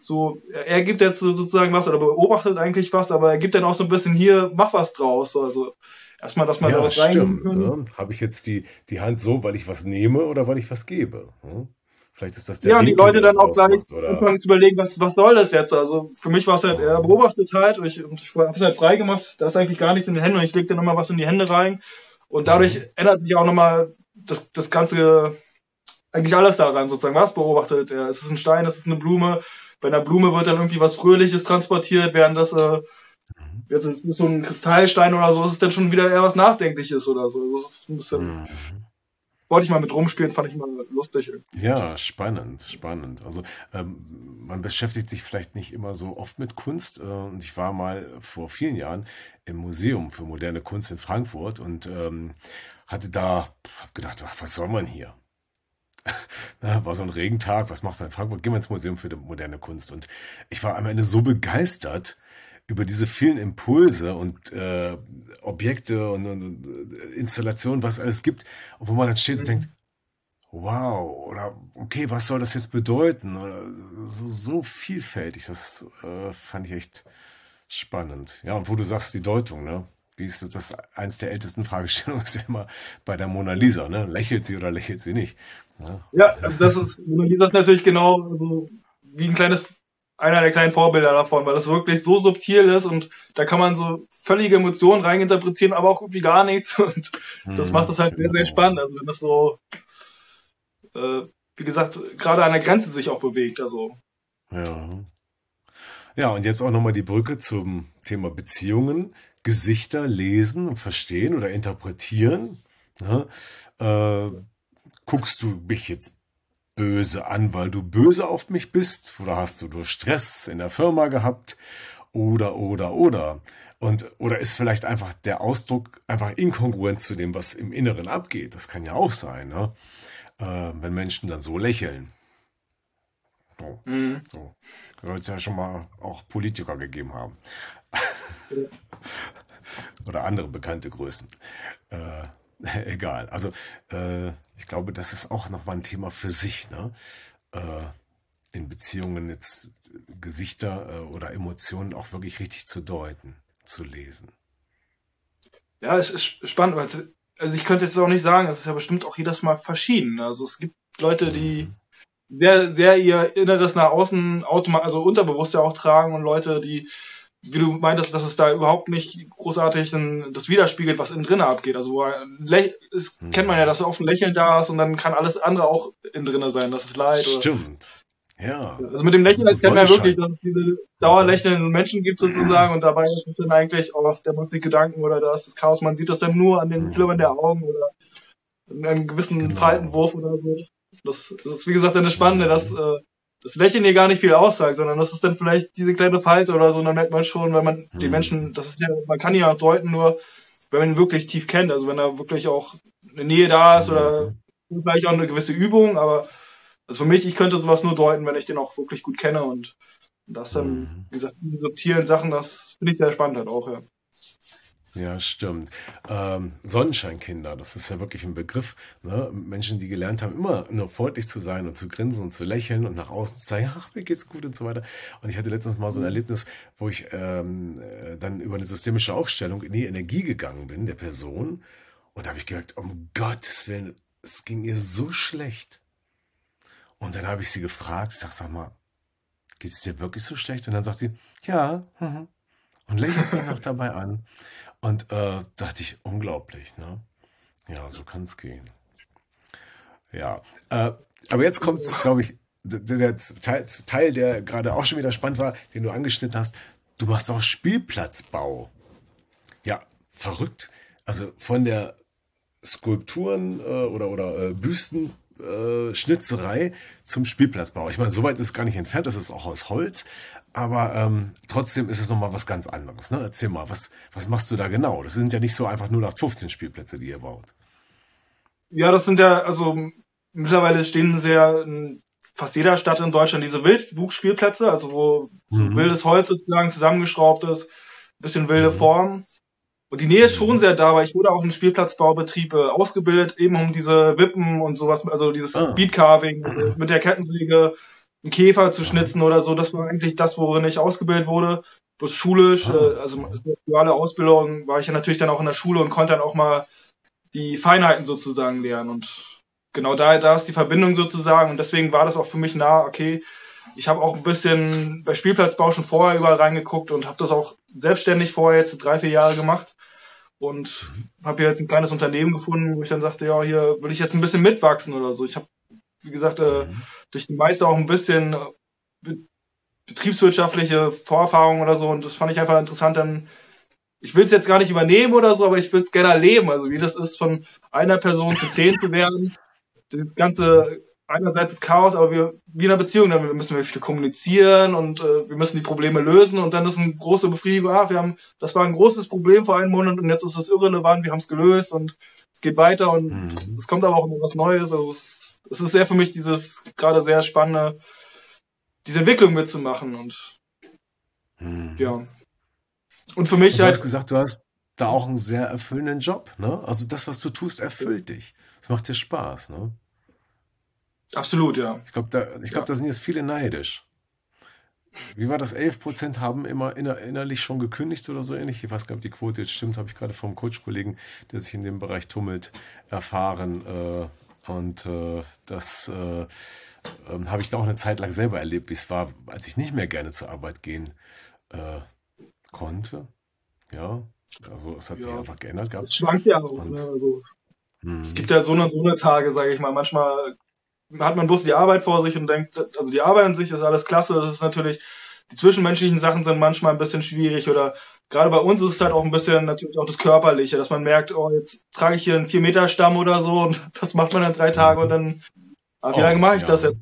so, er gibt jetzt sozusagen was oder beobachtet eigentlich was, aber er gibt dann auch so ein bisschen hier, mach was draus. Also erstmal, dass man ja, da was stimmt, ne? Habe ich jetzt die, die Hand so, weil ich was nehme oder weil ich was gebe? Hm? Vielleicht ist das der Ja, und die Leute dann auch gleich anfangen zu überlegen, was, was soll das jetzt? Also für mich war es halt, er beobachtet halt und ich, ich habe es halt frei gemacht, da ist eigentlich gar nichts in den Händen und ich lege dann nochmal was in die Hände rein. Und dadurch mhm. ändert sich auch nochmal das, das ganze, eigentlich alles daran sozusagen. Was beobachtet er? Ist es ein Stein, ist es eine Blume? Bei einer Blume wird dann irgendwie was Fröhliches transportiert, während das äh, jetzt so ein Kristallstein oder so, ist es dann schon wieder eher was Nachdenkliches oder so. Das ist ein bisschen. Mhm wollte ich mal mit rumspielen, fand ich mal lustig. Irgendwie. Ja, spannend, spannend. Also ähm, man beschäftigt sich vielleicht nicht immer so oft mit Kunst. Äh, und ich war mal vor vielen Jahren im Museum für moderne Kunst in Frankfurt und ähm, hatte da hab gedacht, ach, was soll man hier? war so ein Regentag, was macht man in Frankfurt? Gehen wir ins Museum für die moderne Kunst. Und ich war am Ende so begeistert, über diese vielen Impulse und äh, Objekte und, und, und, Installationen, was es alles gibt, wo man dann steht und denkt, wow, oder okay, was soll das jetzt bedeuten? Oder so, so vielfältig, das äh, fand ich echt spannend. Ja, und wo du sagst, die Deutung, ne? Wie ist das, eins der ältesten Fragestellungen ist ja immer bei der Mona Lisa, ne? Lächelt sie oder lächelt sie nicht? Ja, ja also das ist, Mona Lisa ist natürlich genau also wie ein kleines, einer der kleinen Vorbilder davon, weil das wirklich so subtil ist und da kann man so völlige Emotionen reininterpretieren, aber auch irgendwie gar nichts und das hm, macht das halt sehr, sehr genau. spannend. Also wenn das so, äh, wie gesagt, gerade an der Grenze sich auch bewegt, also. Ja. Ja, und jetzt auch nochmal die Brücke zum Thema Beziehungen. Gesichter lesen, verstehen oder interpretieren. Ja, äh, guckst du mich jetzt böse an, weil du böse auf mich bist? Oder hast du nur Stress in der Firma gehabt? Oder, oder, oder. Und, oder ist vielleicht einfach der Ausdruck einfach inkongruent zu dem, was im Inneren abgeht? Das kann ja auch sein, ne? äh, wenn Menschen dann so lächeln. So. Mhm. so. Soll es ja schon mal auch Politiker gegeben haben. Oder andere bekannte Größen. Äh, egal. Also äh, ich glaube, das ist auch nochmal ein Thema für sich. Ne? Äh, in Beziehungen jetzt Gesichter äh, oder Emotionen auch wirklich richtig zu deuten, zu lesen. Ja, es ist spannend, weil also ich könnte jetzt auch nicht sagen, es ist ja bestimmt auch jedes Mal verschieden. Also es gibt Leute, die mhm sehr, sehr ihr Inneres nach außen also unterbewusst ja auch tragen und Leute, die, wie du meintest, dass es da überhaupt nicht großartig das widerspiegelt, was innen drinnen abgeht. Also es mhm. kennt man ja, dass oft ein Lächeln da ist und dann kann alles andere auch innen drinnen sein, das ist Leid. Stimmt. Ja. Also mit dem Lächeln das kennt man ja wirklich, dass es diese dauerlächelnden Menschen gibt sozusagen und dabei ist es dann eigentlich, oh, der macht sich Gedanken oder da ist das Chaos. Man sieht das dann nur an den mhm. Flimmern der Augen oder in einem gewissen genau. Faltenwurf oder so. Das, das ist wie gesagt das Spannende, dass äh, das Lächeln hier gar nicht viel aussagt, sondern das ist dann vielleicht diese kleine Falte oder so, und dann merkt man schon, wenn man mhm. die Menschen, das ist ja, man kann ja auch deuten, nur wenn man ihn wirklich tief kennt, also wenn da wirklich auch eine Nähe da ist oder mhm. vielleicht auch eine gewisse Übung, aber also für mich, ich könnte sowas nur deuten, wenn ich den auch wirklich gut kenne und das dann, mhm. wie gesagt, diese subtilen Sachen, das finde ich sehr spannend halt auch, ja. Ja, stimmt. Ähm, Sonnenscheinkinder, das ist ja wirklich ein Begriff. Ne? Menschen, die gelernt haben, immer nur freundlich zu sein und zu grinsen und zu lächeln und nach außen zu sagen, ach, mir geht's gut und so weiter. Und ich hatte letztens mal so ein mhm. Erlebnis, wo ich ähm, äh, dann über eine systemische Aufstellung in die Energie gegangen bin, der Person. Und da habe ich gemerkt, um Gottes Willen, es ging ihr so schlecht. Und dann habe ich sie gefragt, ich sag, sag mal, geht's dir wirklich so schlecht? Und dann sagt sie, ja, mhm. und lächelt mich noch dabei an. Und äh, dachte ich, unglaublich, ne? Ja, so kann es gehen. Ja, äh, aber jetzt kommt, glaube ich, der, der Teil, Teil, der gerade auch schon wieder spannend war, den du angeschnitten hast. Du machst auch Spielplatzbau. Ja, verrückt. Also von der Skulpturen äh, oder, oder äh, Büsten äh, Schnitzerei zum Spielplatzbau. Ich meine, so weit ist es gar nicht entfernt, das ist auch aus Holz, aber ähm, trotzdem ist es nochmal was ganz anderes. Ne? Erzähl mal, was, was machst du da genau? Das sind ja nicht so einfach nur nach 15 Spielplätze, die ihr baut. Ja, das sind ja, also mittlerweile stehen sehr in fast jeder Stadt in Deutschland diese Wildwuchsspielplätze, also wo mhm. wildes Holz sozusagen zusammengeschraubt ist, bisschen wilde mhm. Form. Und die Nähe ist schon sehr da, weil ich wurde auch in Spielplatzbaubetrieb äh, ausgebildet, eben um diese Wippen und sowas, also dieses ah. Beatcarving mit der Kettensäge einen Käfer zu schnitzen oder so. Das war eigentlich das, worin ich ausgebildet wurde. Bloß schulisch, ah. äh, also duale Ausbildung, war ich ja natürlich dann auch in der Schule und konnte dann auch mal die Feinheiten sozusagen lernen. Und genau da, da ist die Verbindung sozusagen. Und deswegen war das auch für mich nah, okay, ich habe auch ein bisschen bei Spielplatzbau schon vorher überall reingeguckt und habe das auch selbstständig vorher jetzt drei, vier Jahre gemacht und habe jetzt ein kleines Unternehmen gefunden, wo ich dann sagte, ja, hier will ich jetzt ein bisschen mitwachsen oder so. Ich habe, wie gesagt, äh, mhm. durch die Meister auch ein bisschen äh, betriebswirtschaftliche Vorerfahrungen oder so und das fand ich einfach interessant, dann ich will es jetzt gar nicht übernehmen oder so, aber ich will es gerne erleben, also wie das ist, von einer Person zu zehn zu werden. Das ganze einerseits das Chaos, aber wir, wie in einer Beziehung, dann müssen wir viel kommunizieren und äh, wir müssen die Probleme lösen und dann ist eine große Befriedigung, ach, wir haben, das war ein großes Problem vor einem Monat und jetzt ist es irrelevant, wir haben es gelöst und es geht weiter und mhm. es kommt aber auch immer was Neues. Also es, es ist sehr für mich dieses gerade sehr spannende, diese Entwicklung mitzumachen und mhm. ja. Und für mich und du halt. Du hast gesagt, du hast da auch einen sehr erfüllenden Job, ne? Also das, was du tust, erfüllt dich. Es macht dir Spaß, ne? Absolut, ja. Ich glaube, da, ich glaub, ja. da sind jetzt viele neidisch. wie war das? 11% haben immer inner, innerlich schon gekündigt oder so ähnlich. Ich weiß gar nicht, ob die Quote jetzt stimmt, habe ich gerade vom Coach-Kollegen, der sich in dem Bereich tummelt, erfahren. Äh, und äh, das äh, ähm, habe ich da auch eine Zeit lang selber erlebt, wie es war, als ich nicht mehr gerne zur Arbeit gehen äh, konnte. Ja, also es hat ja. sich einfach geändert gehabt. Es schwankt ja auch. Und, ne? also, hm. Es gibt ja so eine, so eine Tage, sage ich mal. Manchmal hat man bloß die Arbeit vor sich und denkt, also die Arbeit an sich ist alles klasse. Das ist natürlich, die zwischenmenschlichen Sachen sind manchmal ein bisschen schwierig oder gerade bei uns ist es halt auch ein bisschen natürlich auch das Körperliche, dass man merkt, oh, jetzt trage ich hier einen 4-Meter-Stamm oder so und das macht man dann drei Tage und dann, ah, wie oh, lange mache ich ja. das jetzt?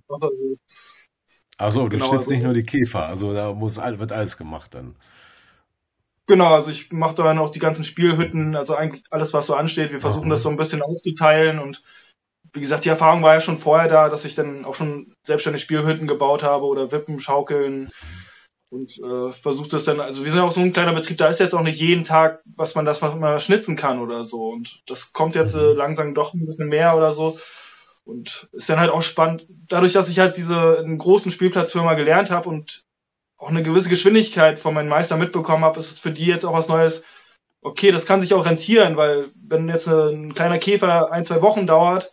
Also, du genau, schnitzt also, nicht nur die Käfer, also da muss, wird alles gemacht dann. Genau, also ich mache dann auch die ganzen Spielhütten, also eigentlich alles, was so ansteht. Wir versuchen mhm. das so ein bisschen aufzuteilen und wie gesagt, die Erfahrung war ja schon vorher da, dass ich dann auch schon selbstständig Spielhütten gebaut habe oder Wippen, Schaukeln und äh, versucht das dann, also wir sind auch so ein kleiner Betrieb, da ist jetzt auch nicht jeden Tag, was man das mal schnitzen kann oder so. Und das kommt jetzt äh, langsam doch ein bisschen mehr oder so. Und ist dann halt auch spannend, dadurch, dass ich halt diese einen großen Spielplatzfirma gelernt habe und auch eine gewisse Geschwindigkeit von meinem Meister mitbekommen habe, ist es für die jetzt auch was Neues, okay, das kann sich auch rentieren, weil wenn jetzt ein kleiner Käfer ein, zwei Wochen dauert,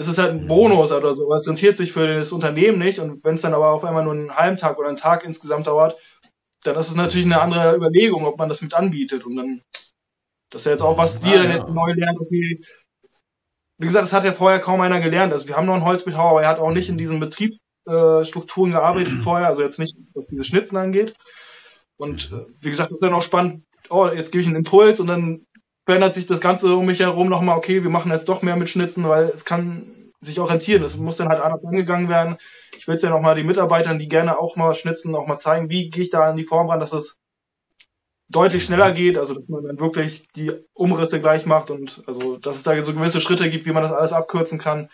ist es halt ein Bonus oder so. Es rentiert sich für das Unternehmen nicht. Und wenn es dann aber auf einmal nur einen halben Tag oder einen Tag insgesamt dauert, dann ist es natürlich eine andere Überlegung, ob man das mit anbietet. Und dann, das ist ja jetzt auch, was wir ah, dann ja. jetzt neu lernen, okay. Wie gesagt, das hat ja vorher kaum einer gelernt. Also wir haben noch einen Holzbildhauer, aber er hat auch nicht in diesen Betriebsstrukturen gearbeitet vorher, also jetzt nicht, was diese Schnitzen angeht. Und äh, wie gesagt, das ist dann auch spannend, oh, jetzt gebe ich einen Impuls und dann verändert sich das Ganze um mich herum nochmal, okay, wir machen jetzt doch mehr mit Schnitzen, weil es kann sich orientieren. Es muss dann halt anders angegangen werden. Ich will es ja nochmal den Mitarbeitern, die gerne auch mal schnitzen, auch mal zeigen, wie gehe ich da an die Form ran, dass es deutlich schneller geht, also dass man dann wirklich die Umrisse gleich macht und also dass es da so gewisse Schritte gibt, wie man das alles abkürzen kann.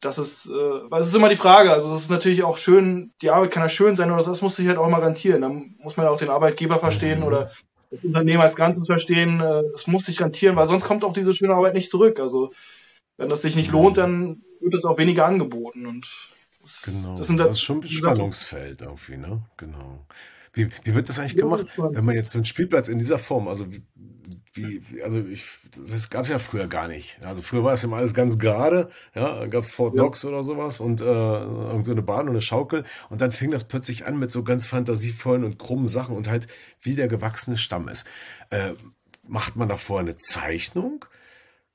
Das ist, äh, es ist immer die Frage. Also es ist natürlich auch schön, die Arbeit kann ja schön sein, aber das muss sich halt auch mal rentieren. Da muss man auch den Arbeitgeber verstehen oder das Unternehmen als Ganzes verstehen, äh, es muss sich rentieren, weil sonst kommt auch diese schöne Arbeit nicht zurück. Also wenn das sich nicht lohnt, dann wird es auch weniger angeboten. Und das, genau. das, sind das ist schon ein Spannungsfeld irgendwie, ne? Genau. Wie, wie wird das eigentlich gemacht, wenn man jetzt so einen Spielplatz in dieser Form, also wie, wie, also ich, das gab es ja früher gar nicht. Also früher war es immer alles ganz gerade, ja, dann gab es Fort Knox ja. oder sowas und äh, so eine Bahn und eine Schaukel und dann fing das plötzlich an mit so ganz fantasievollen und krummen Sachen und halt wie der gewachsene Stamm ist. Äh, macht man davor eine Zeichnung?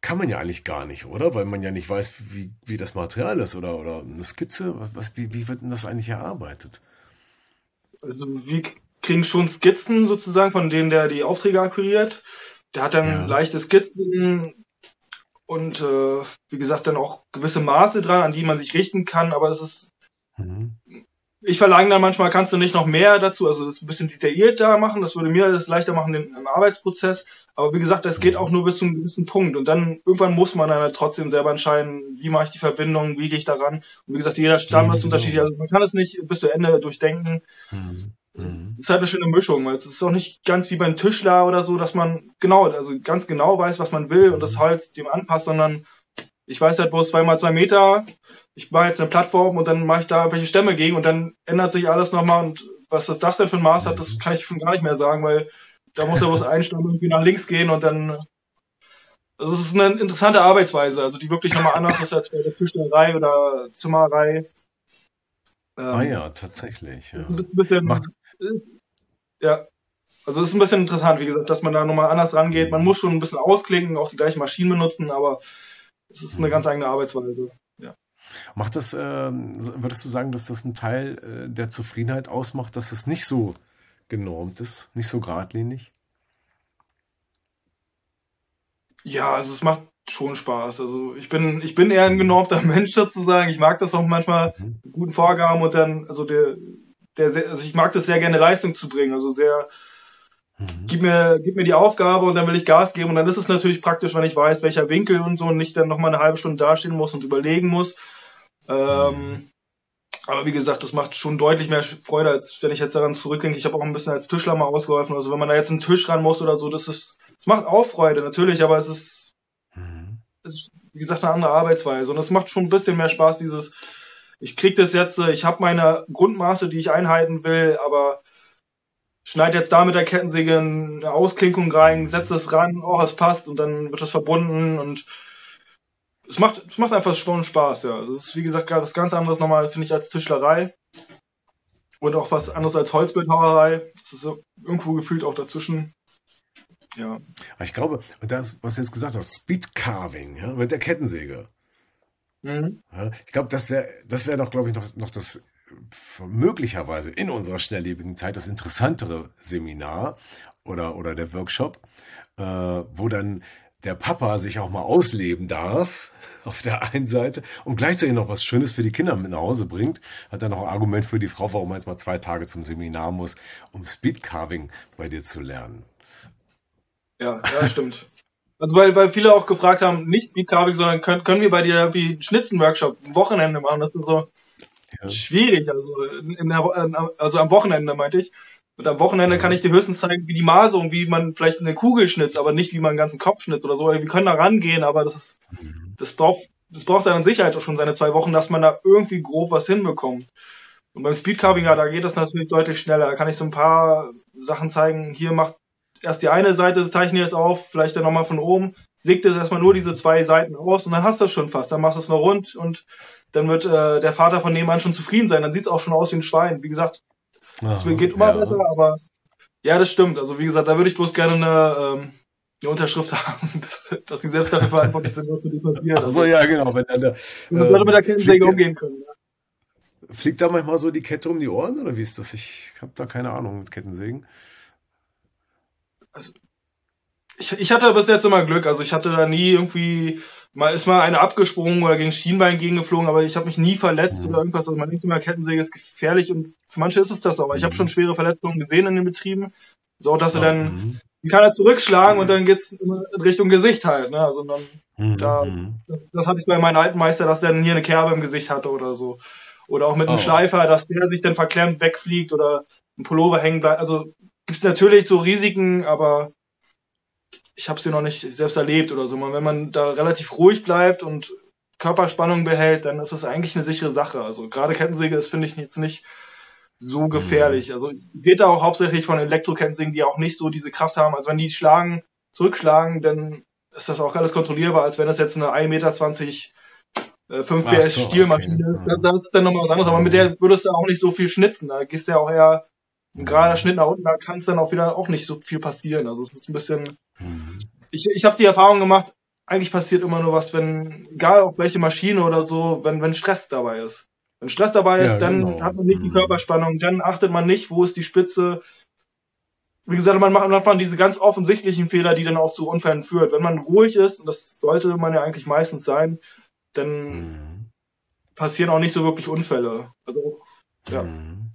Kann man ja eigentlich gar nicht, oder? Weil man ja nicht weiß, wie, wie das Material ist oder, oder eine Skizze. Was, wie, wie wird denn das eigentlich erarbeitet? Also wir kriegen schon Skizzen sozusagen, von denen der die Aufträge akquiriert. Der hat dann ja. leichte Skizzen und äh, wie gesagt dann auch gewisse Maße dran, an die man sich richten kann, aber es ist. Mhm. Ich verlange dann manchmal, kannst du nicht noch mehr dazu, also es ein bisschen detaillierter machen, das würde mir das leichter machen den, im Arbeitsprozess. Aber wie gesagt, das geht mhm. auch nur bis zu einem gewissen Punkt. Und dann irgendwann muss man dann halt trotzdem selber entscheiden, wie mache ich die Verbindung, wie gehe ich daran. Und wie gesagt, jeder Stamm ist unterschiedlich. Also man kann es nicht bis zu Ende durchdenken. Mhm. Mhm. ist halt eine schöne Mischung, weil es ist auch nicht ganz wie beim Tischler oder so, dass man genau, also ganz genau weiß, was man will und das Holz dem anpasst, sondern ich weiß halt bloß zwei mal zwei Meter, ich mache jetzt eine Plattform und dann mache ich da welche Stämme gegen und dann ändert sich alles nochmal und was das Dach denn für ein Maß hat, das kann ich schon gar nicht mehr sagen, weil da muss ja bloß ein Stamm irgendwie nach links gehen und dann also es ist eine interessante Arbeitsweise, also die wirklich nochmal anders ist als bei der Tischlerei oder Zimmerei. Ähm, ah ja, tatsächlich. Ja. Ein bisschen, Macht, ja. Also es ist ein bisschen interessant, wie gesagt, dass man da nochmal anders rangeht. Man muss schon ein bisschen ausklinken, auch die gleichen Maschinen benutzen, aber es ist eine ganz eigene Arbeitsweise. Ja. Macht das, äh, würdest du sagen, dass das ein Teil äh, der Zufriedenheit ausmacht, dass es nicht so genormt ist, nicht so geradlinig? Ja, also es macht schon Spaß. Also ich bin, ich bin eher ein genormter Mensch sozusagen. Ich mag das auch manchmal mhm. guten Vorgaben und dann, also der, der sehr, also ich mag das sehr gerne Leistung zu bringen, also sehr, mhm. gib mir, gib mir die Aufgabe und dann will ich Gas geben und dann ist es natürlich praktisch, wenn ich weiß, welcher Winkel und so und nicht dann nochmal eine halbe Stunde dastehen muss und überlegen muss. Ähm, aber wie gesagt, das macht schon deutlich mehr Freude, als wenn ich jetzt daran zurückdenke. Ich habe auch ein bisschen als Tischler mal ausgeholfen. Also wenn man da jetzt einen Tisch ran muss oder so, das ist, das macht auch Freude, natürlich, aber es ist, mhm. es ist wie gesagt, eine andere Arbeitsweise. Und es macht schon ein bisschen mehr Spaß, dieses, ich krieg das jetzt, äh, ich habe meine Grundmaße, die ich einhalten will, aber schneid jetzt da mit der Kettensäge eine Ausklinkung rein, setz das ran, oh, es passt und dann wird das verbunden und es macht, es macht einfach schon Spaß, ja. Also es ist wie gesagt was ganz anderes nochmal, finde ich, als Tischlerei. Und auch was anderes als Holzbildhauerei. Das ist irgendwo gefühlt auch dazwischen. Ja. Ich glaube, das, was du jetzt gesagt hast, Speed Carving, ja, mit der Kettensäge. Mhm. Ich glaube, das wäre, das wäre doch, glaube ich, noch, noch das möglicherweise in unserer schnelllebigen Zeit das interessantere Seminar oder, oder der Workshop, äh, wo dann der Papa sich auch mal ausleben darf, auf der einen Seite, und gleichzeitig noch was Schönes für die Kinder mit nach Hause bringt, hat dann noch ein Argument für die Frau, warum man jetzt mal zwei Tage zum Seminar muss, um Speedcarving bei dir zu lernen. Ja, ja, stimmt. Also weil, weil viele auch gefragt haben, nicht Speedcarving, sondern können, können wir bei dir irgendwie einen Schnitzenworkshop ein Wochenende machen? Das ist so ja. schwierig. Also, in der, also am Wochenende meinte ich. Und am Wochenende kann ich dir höchstens zeigen, wie die Maserung, wie man vielleicht eine Kugel schnitzt, aber nicht wie man einen ganzen Kopf schnitzt oder so. Wir können da rangehen, aber das ist, das braucht, das braucht dann an Sicherheit auch schon seine zwei Wochen, dass man da irgendwie grob was hinbekommt. Und beim Speedcarving, ja, da geht das natürlich deutlich schneller. Da kann ich so ein paar Sachen zeigen. Hier macht erst die eine Seite des Zeichners auf, vielleicht dann nochmal von oben, sägt es erstmal nur diese zwei Seiten aus und dann hast du es schon fast. Dann machst du es noch rund und dann wird äh, der Vater von nebenan schon zufrieden sein. Dann sieht es auch schon aus wie ein Schwein. Wie gesagt, es geht immer ja. besser, aber ja, das stimmt. Also wie gesagt, da würde ich bloß gerne eine, ähm, eine Unterschrift haben, dass, dass sie selbst dafür verantwortlich sind, was mit ihm passiert. Achso, also, ja, genau. Wenn dann der, man sollte mit der Kettensäge umgehen können. Ja. Fliegt da manchmal so die Kette um die Ohren oder wie ist das? Ich habe da keine Ahnung mit Kettensägen. Also, ich, ich hatte bis jetzt immer Glück. Also ich hatte da nie irgendwie mal ist mal eine abgesprungen oder gegen Schienbein gegengeflogen, aber ich habe mich nie verletzt mhm. oder irgendwas. Also man denkt immer, Kettensäge ist gefährlich und für manche ist es das aber. Ich habe mhm. schon schwere Verletzungen gesehen in den Betrieben. So, dass sie dann, mhm. die kann er zurückschlagen und dann geht's in Richtung Gesicht halt, ne? Also dann, mhm. da, das, das hatte ich bei meinem alten Meister, dass der dann hier eine Kerbe im Gesicht hatte oder so. Oder auch mit einem oh. Schleifer, dass der sich dann verklemmt wegfliegt oder ein Pullover hängen bleibt. Also gibt's natürlich so Risiken, aber ich habe sie noch nicht selbst erlebt oder so. Wenn man da relativ ruhig bleibt und Körperspannung behält, dann ist das eigentlich eine sichere Sache. Also gerade Kettensäge ist, finde ich, jetzt nicht so gefährlich. Also geht da auch hauptsächlich von Elektrokettensägen, die auch nicht so diese Kraft haben. Also wenn die schlagen, zurückschlagen, dann ist das auch alles kontrollierbar, als wenn das jetzt eine 1,20 Meter 5 PS so, Stielmaschine okay. ist. Das ist dann nochmal was anderes, aber mit der würdest du auch nicht so viel schnitzen. Da gehst du ja auch eher ein gerader Schnitt nach unten, da kann es dann auch wieder auch nicht so viel passieren. Also es ist ein bisschen. Mhm. Ich, ich habe die Erfahrung gemacht, eigentlich passiert immer nur was, wenn, egal auf welche Maschine oder so, wenn, wenn Stress dabei ist. Wenn Stress dabei ist, ja, dann genau. hat man nicht die mhm. Körperspannung, dann achtet man nicht, wo ist die Spitze. Wie gesagt, man macht, macht man diese ganz offensichtlichen Fehler, die dann auch zu Unfällen führt. Wenn man ruhig ist, und das sollte man ja eigentlich meistens sein, dann mhm. passieren auch nicht so wirklich Unfälle. Also, ja. Mhm.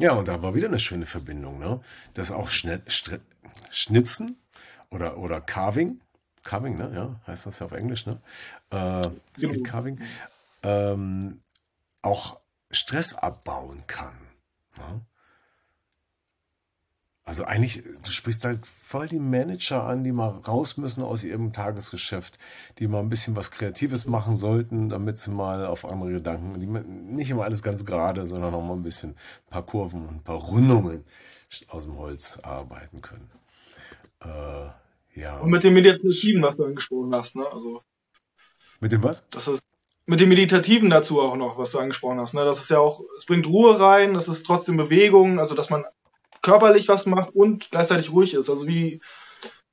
Ja, und da war wieder eine schöne Verbindung, ne? Das auch Schne Schnitzen oder, oder Carving. Carving, ne? Ja, heißt das ja auf Englisch, ne? Äh, Speed Carving. Ähm, auch Stress abbauen kann. Ne? Also eigentlich, du sprichst halt voll die Manager an, die mal raus müssen aus ihrem Tagesgeschäft, die mal ein bisschen was Kreatives machen sollten, damit sie mal auf andere Gedanken, die nicht immer alles ganz gerade, sondern auch mal ein bisschen ein paar Kurven und ein paar Rundungen aus dem Holz arbeiten können. Äh, ja. Und mit dem Meditativen, was du angesprochen hast, ne? Also. Mit dem was? Das ist mit dem Meditativen dazu auch noch, was du angesprochen hast. Ne? Das ist ja auch, es bringt Ruhe rein, es ist trotzdem Bewegung, also dass man körperlich was macht und gleichzeitig ruhig ist. Also wie,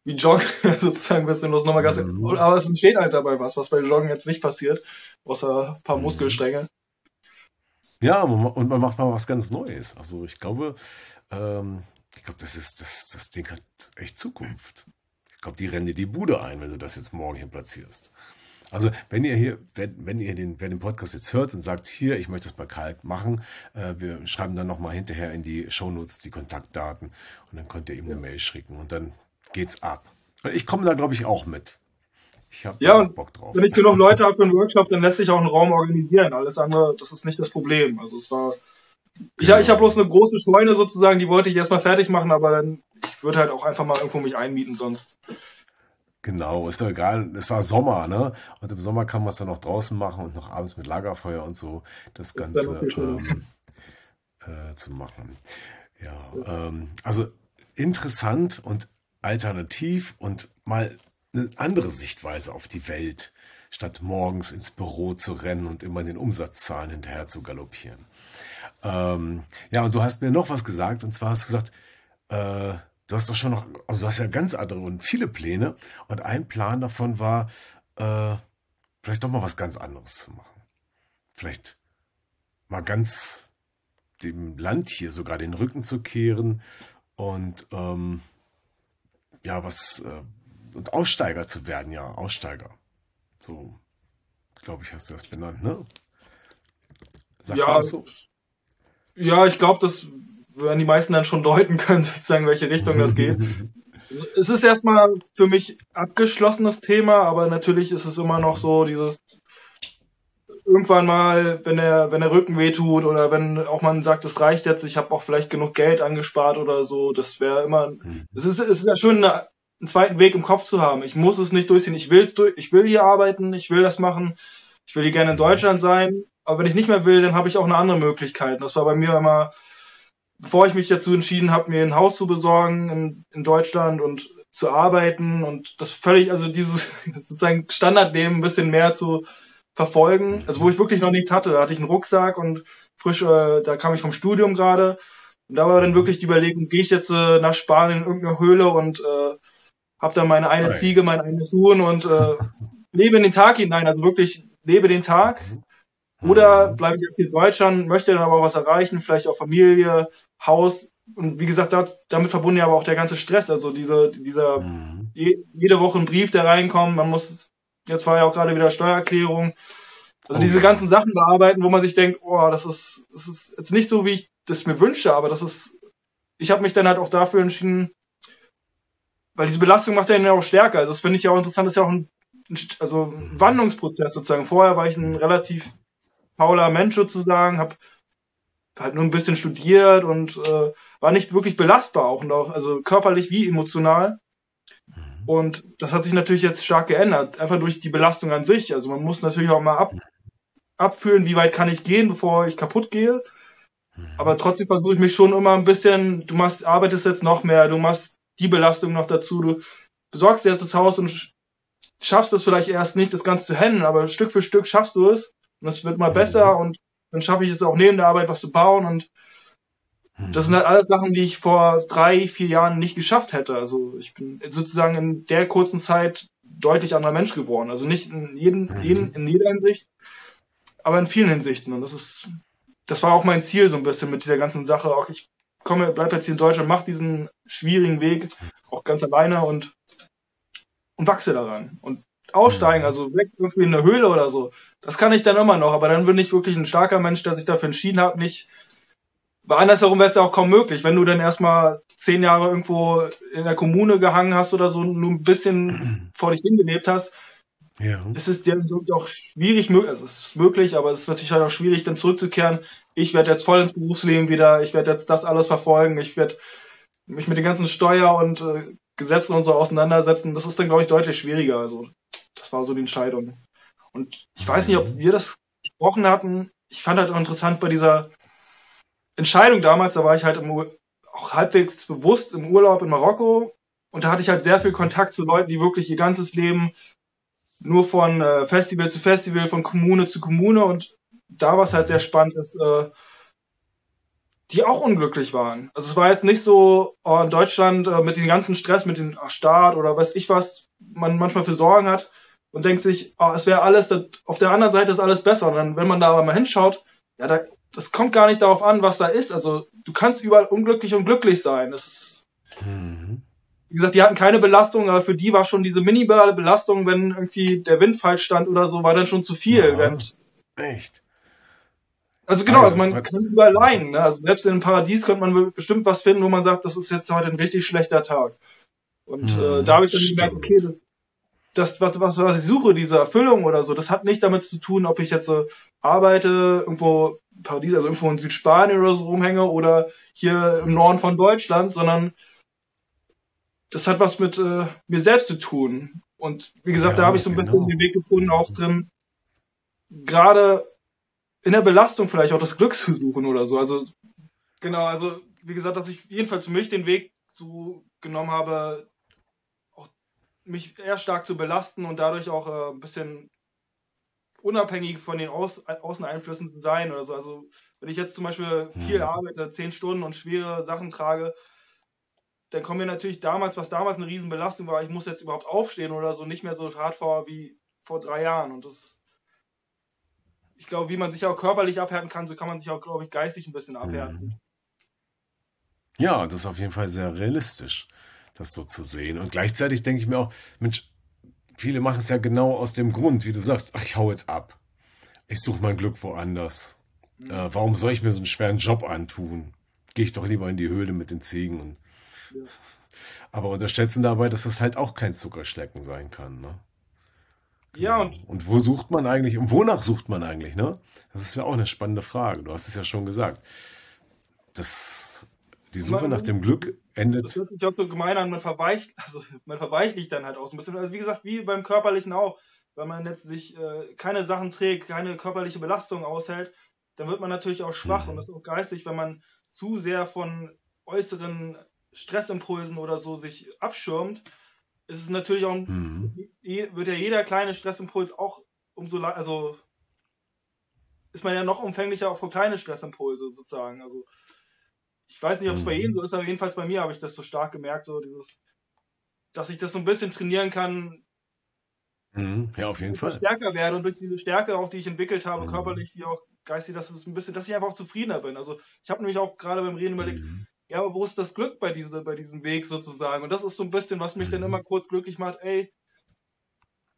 wie Joggen sozusagen ein bisschen los nochmal ganz, mhm. aber es entsteht halt dabei was, was bei Joggen jetzt nicht passiert, außer ein paar mhm. Muskelstränge. Ja, und man macht mal was ganz Neues. Also ich glaube, ähm, ich glaube, das ist, das, das Ding hat echt Zukunft. Ich glaube, die rennen dir die Bude ein, wenn du das jetzt morgen hier platzierst. Also wenn ihr hier, wenn, wenn ihr den, wer den Podcast jetzt hört und sagt, hier, ich möchte es bei Kalk machen, äh, wir schreiben dann nochmal hinterher in die Shownotes die Kontaktdaten und dann könnt ihr ihm eine Mail schicken und dann geht's ab. Und ich komme da, glaube ich, auch mit. Ich habe ja, Bock drauf. Wenn ich genug Leute habe für einen Workshop, dann lässt sich auch ein Raum organisieren. Alles andere, das ist nicht das Problem. Also es war. Ich, genau. ich habe bloß eine große Scheune sozusagen, die wollte ich erstmal fertig machen, aber dann, ich würde halt auch einfach mal irgendwo mich einmieten sonst. Genau, ist doch egal. Es war Sommer, ne? Und im Sommer kann man es dann noch draußen machen und noch abends mit Lagerfeuer und so das Ganze ähm, äh, zu machen. Ja, ähm, also interessant und alternativ und mal eine andere Sichtweise auf die Welt, statt morgens ins Büro zu rennen und immer den Umsatzzahlen hinterher zu galoppieren. Ähm, ja, und du hast mir noch was gesagt, und zwar hast du gesagt, äh, du hast doch schon noch, also du hast ja ganz andere und viele Pläne, und ein Plan davon war, äh, vielleicht doch mal was ganz anderes zu machen. Vielleicht mal ganz dem Land hier sogar den Rücken zu kehren und ähm, ja, was äh, und Aussteiger zu werden, ja, Aussteiger. So, glaube ich, hast du das benannt, ne? Sag ja, so? ja, ich glaube, das werden die meisten dann schon deuten können, sozusagen, welche Richtung das geht. es ist erstmal für mich abgeschlossenes Thema, aber natürlich ist es immer noch so dieses irgendwann mal, wenn der, wenn der Rücken wehtut oder wenn auch man sagt, es reicht jetzt, ich habe auch vielleicht genug Geld angespart oder so, das wäre immer. Mhm. Es ist, es ist ja schön, eine, einen zweiten Weg im Kopf zu haben. Ich muss es nicht durchziehen. Ich will's durch, ich will hier arbeiten, ich will das machen, ich will hier gerne in Deutschland sein. Aber wenn ich nicht mehr will, dann habe ich auch eine andere Möglichkeit. Das war bei mir immer, bevor ich mich dazu entschieden habe, mir ein Haus zu besorgen in, in Deutschland und zu arbeiten und das völlig, also dieses sozusagen Standardleben ein bisschen mehr zu verfolgen. Also wo ich wirklich noch nichts hatte. Da hatte ich einen Rucksack und frisch, äh, da kam ich vom Studium gerade. Und da war dann wirklich die Überlegung, gehe ich jetzt äh, nach Spanien in irgendeine Höhle und äh, habe dann meine eine. Ziege, mein eines Huhn und äh, lebe in den Tag hinein. Also wirklich lebe den Tag. Oder bleibe ich jetzt in Deutschland, möchte dann aber was erreichen, vielleicht auch Familie, Haus. Und wie gesagt, das, damit verbunden ja aber auch der ganze Stress. Also diese, dieser mhm. je, jede Woche ein Brief, der reinkommt, man muss Jetzt war ja auch gerade wieder Steuererklärung. Also oh, diese ganzen Sachen bearbeiten, wo man sich denkt, oh, das ist, das ist jetzt nicht so, wie ich das mir wünsche, aber das ist, ich habe mich dann halt auch dafür entschieden, weil diese Belastung macht ja auch stärker. Also das finde ich ja auch interessant, das ist ja auch ein, also ein Wandlungsprozess sozusagen. Vorher war ich ein relativ fauler Mensch sozusagen, habe halt nur ein bisschen studiert und äh, war nicht wirklich belastbar auch noch, also körperlich wie emotional. Und das hat sich natürlich jetzt stark geändert, einfach durch die Belastung an sich. Also man muss natürlich auch mal ab, abfühlen, wie weit kann ich gehen, bevor ich kaputt gehe. Aber trotzdem versuche ich mich schon immer ein bisschen, du machst, arbeitest jetzt noch mehr, du machst die Belastung noch dazu, du besorgst jetzt das Haus und schaffst es vielleicht erst nicht, das Ganze zu handeln, aber Stück für Stück schaffst du es und es wird mal besser und dann schaffe ich es auch neben der Arbeit was zu bauen und das sind halt alles Sachen, die ich vor drei, vier Jahren nicht geschafft hätte. Also ich bin sozusagen in der kurzen Zeit deutlich anderer Mensch geworden. Also nicht in, jeden, mhm. jeden, in jeder Hinsicht, aber in vielen Hinsichten. Und das ist, das war auch mein Ziel so ein bisschen mit dieser ganzen Sache. Auch ich komme, bleib jetzt hier in Deutschland, mach diesen schwierigen Weg auch ganz alleine und, und wachse daran. Und aussteigen, also weg irgendwie in eine Höhle oder so. Das kann ich dann immer noch, aber dann bin ich wirklich ein starker Mensch, der sich dafür entschieden hat, nicht weil andersherum wäre es ja auch kaum möglich, wenn du dann erstmal zehn Jahre irgendwo in der Kommune gehangen hast oder so, nur ein bisschen vor dich hingelebt hast. Ja. Es ist ja auch schwierig, also es ist möglich, aber es ist natürlich halt auch schwierig, dann zurückzukehren. Ich werde jetzt voll ins Berufsleben wieder, ich werde jetzt das alles verfolgen, ich werde mich mit den ganzen Steuer- und äh, Gesetzen und so auseinandersetzen. Das ist dann, glaube ich, deutlich schwieriger. Also, das war so die Entscheidung. Und ich weiß nicht, ob wir das gesprochen hatten. Ich fand halt auch interessant bei dieser Entscheidung damals, da war ich halt im, auch halbwegs bewusst im Urlaub in Marokko und da hatte ich halt sehr viel Kontakt zu Leuten, die wirklich ihr ganzes Leben nur von äh, Festival zu Festival, von Kommune zu Kommune und da war es halt sehr spannend, dass, äh, die auch unglücklich waren. Also es war jetzt nicht so oh, in Deutschland äh, mit dem ganzen Stress, mit dem Staat oder weiß ich was, man manchmal für Sorgen hat und denkt sich, oh, es wäre alles, auf der anderen Seite ist alles besser. Und dann, wenn man da aber mal hinschaut, ja, da das kommt gar nicht darauf an, was da ist. Also du kannst überall unglücklich und glücklich sein. Das ist, mhm. wie gesagt, die hatten keine Belastung, aber für die war schon diese minimale Belastung, wenn irgendwie der Wind falsch stand oder so, war dann schon zu viel. Ja, während, echt? Also genau, also man kann überall leiden. Ne? Also selbst in einem Paradies könnte man bestimmt was finden, wo man sagt, das ist jetzt heute ein richtig schlechter Tag. Und mhm, äh, da habe ich dann gemerkt, okay, das, das, was, was, was ich suche, diese Erfüllung oder so, das hat nicht damit zu tun, ob ich jetzt äh, arbeite, irgendwo Paradies, also irgendwo in Südspanien oder so rumhänge oder hier im Norden von Deutschland, sondern das hat was mit äh, mir selbst zu tun. Und wie gesagt, Ja, da habe ich so ein bisschen genau. den Weg gefunden, auch drin, gerade in der Belastung vielleicht auch das Glück zu suchen oder so. Also, genau, also, wie gesagt, dass ich jedenfalls für mich den Weg so genommen habe, mich eher stark zu belasten und dadurch auch äh, ein bisschen unabhängig von den Aus Außeneinflüssen zu sein oder so. Also, wenn ich jetzt zum Beispiel viel Mhm. arbeite, zehn Stunden und schwere Sachen trage, dann kommen mir natürlich damals, was damals eine Riesenbelastung war, ich muss jetzt überhaupt aufstehen oder so, nicht mehr so hart vor wie vor drei Jahren. Und das, ich glaube, wie man sich auch körperlich abhärten kann, so kann man sich auch, glaube ich, geistig ein bisschen abhärten. Mhm. Ja, das ist auf jeden Fall sehr realistisch, das so zu sehen. Und gleichzeitig denke ich mir auch, Mensch, viele machen es ja genau aus dem Grund, wie du sagst, ach, ich hau jetzt ab. Ich suche mein Glück woanders. Mhm. Äh, warum soll ich mir so einen schweren Job antun? Gehe ich doch lieber in die Höhle mit den Ziegen. Und, Ja. aber unterschätzen dabei, dass das halt auch kein Zuckerschlecken sein kann. Ne? Ja, Genau. und Und wo sucht man eigentlich, und wonach sucht man eigentlich, ne? Das ist ja auch eine spannende Frage. Du hast es ja schon gesagt. Das, die Suche nach man, dem Glück das endet. hört sich auch so gemein an, man verweicht, also man verweichlicht dann halt auch so ein bisschen. Also wie gesagt, wie beim Körperlichen auch, wenn man jetzt sich äh, keine Sachen trägt, keine körperliche Belastung aushält, dann wird man natürlich auch schwach und Mhm. das ist auch geistig, wenn man zu sehr von äußeren Stressimpulsen oder so sich abschirmt, ist es natürlich auch, Mhm. wird ja jeder kleine Stressimpuls auch umso, also ist man ja noch umfänglicher auch für kleine Stressimpulse sozusagen. Also ich weiß nicht, ob es bei jedem Mhm. so ist, aber jedenfalls bei mir habe ich das so stark gemerkt, so dieses, dass ich das so ein bisschen trainieren kann, Mhm. Ja, auf jeden dass ich Fall. stärker werde und durch diese Stärke auch, die ich entwickelt habe, Mhm. körperlich wie auch geistig, dass es ein bisschen, dass ich einfach auch zufriedener bin. Also ich habe nämlich auch gerade beim Reden überlegt, Mhm. ja, aber wo ist das Glück bei, diese, bei diesem Weg sozusagen? Und das ist so ein bisschen, was mich dann immer Mhm. kurz glücklich macht, ey,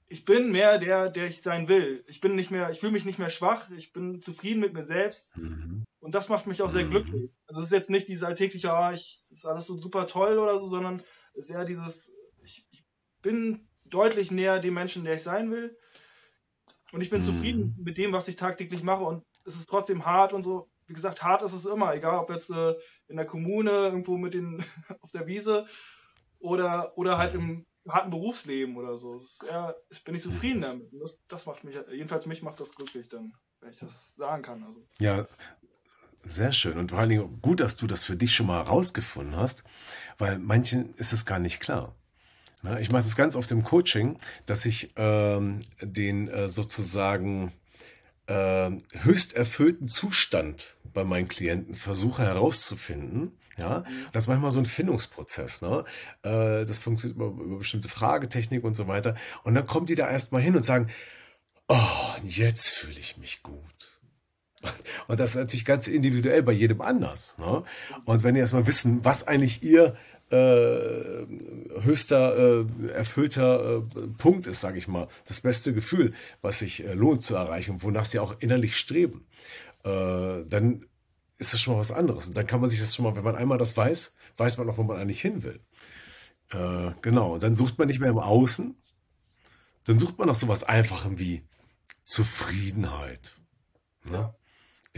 ich bin mehr der, der ich sein will. Ich bin nicht mehr, ich fühle mich nicht mehr schwach, ich bin zufrieden mit mir selbst Mhm. Und das macht mich auch sehr Mhm. glücklich. Also es ist jetzt nicht dieses alltägliche, ah, ich, das ist alles so super toll oder so, sondern es ist eher dieses, ich, ich bin deutlich näher dem Menschen, der ich sein will und ich bin zufrieden Mhm. mit dem, was ich tagtäglich mache und es ist trotzdem hart und so. Wie gesagt, hart ist es immer, egal ob jetzt äh, in der Kommune, irgendwo mit den auf der Wiese oder, oder halt im harten Berufsleben oder so. Es ist eher, ich bin ich zufrieden damit. Das, das macht mich, jedenfalls mich macht das glücklich dann, wenn ich das sagen kann. Also. Ja, sehr schön. Und vor allen Dingen gut, dass du das für dich schon mal herausgefunden hast, weil manchen ist es gar nicht klar. Ich mache das ganz oft im Coaching, dass ich ähm, den äh, sozusagen äh, höchst erfüllten Zustand bei meinen Klienten versuche herauszufinden. Ja, das ist manchmal so ein Findungsprozess. Ne? Äh, das funktioniert über, über bestimmte Fragetechnik und so weiter. Und dann kommen die da erstmal hin und sagen, oh, jetzt fühle ich mich gut. Und das ist natürlich ganz individuell bei jedem anders. Ne? Und wenn ihr erstmal wissen, was eigentlich ihr äh, höchster äh, erfüllter äh, Punkt ist, sage ich mal, das beste Gefühl, was sich äh, lohnt zu erreichen und wonach sie auch innerlich streben, äh, dann ist das schon mal was anderes. Und dann kann man sich das schon mal, wenn man einmal das weiß, weiß man auch, wo man eigentlich hin will. Äh, genau. Und dann sucht man nicht mehr im Außen, dann sucht man nach sowas Einfachem wie Zufriedenheit. Ne? Ja.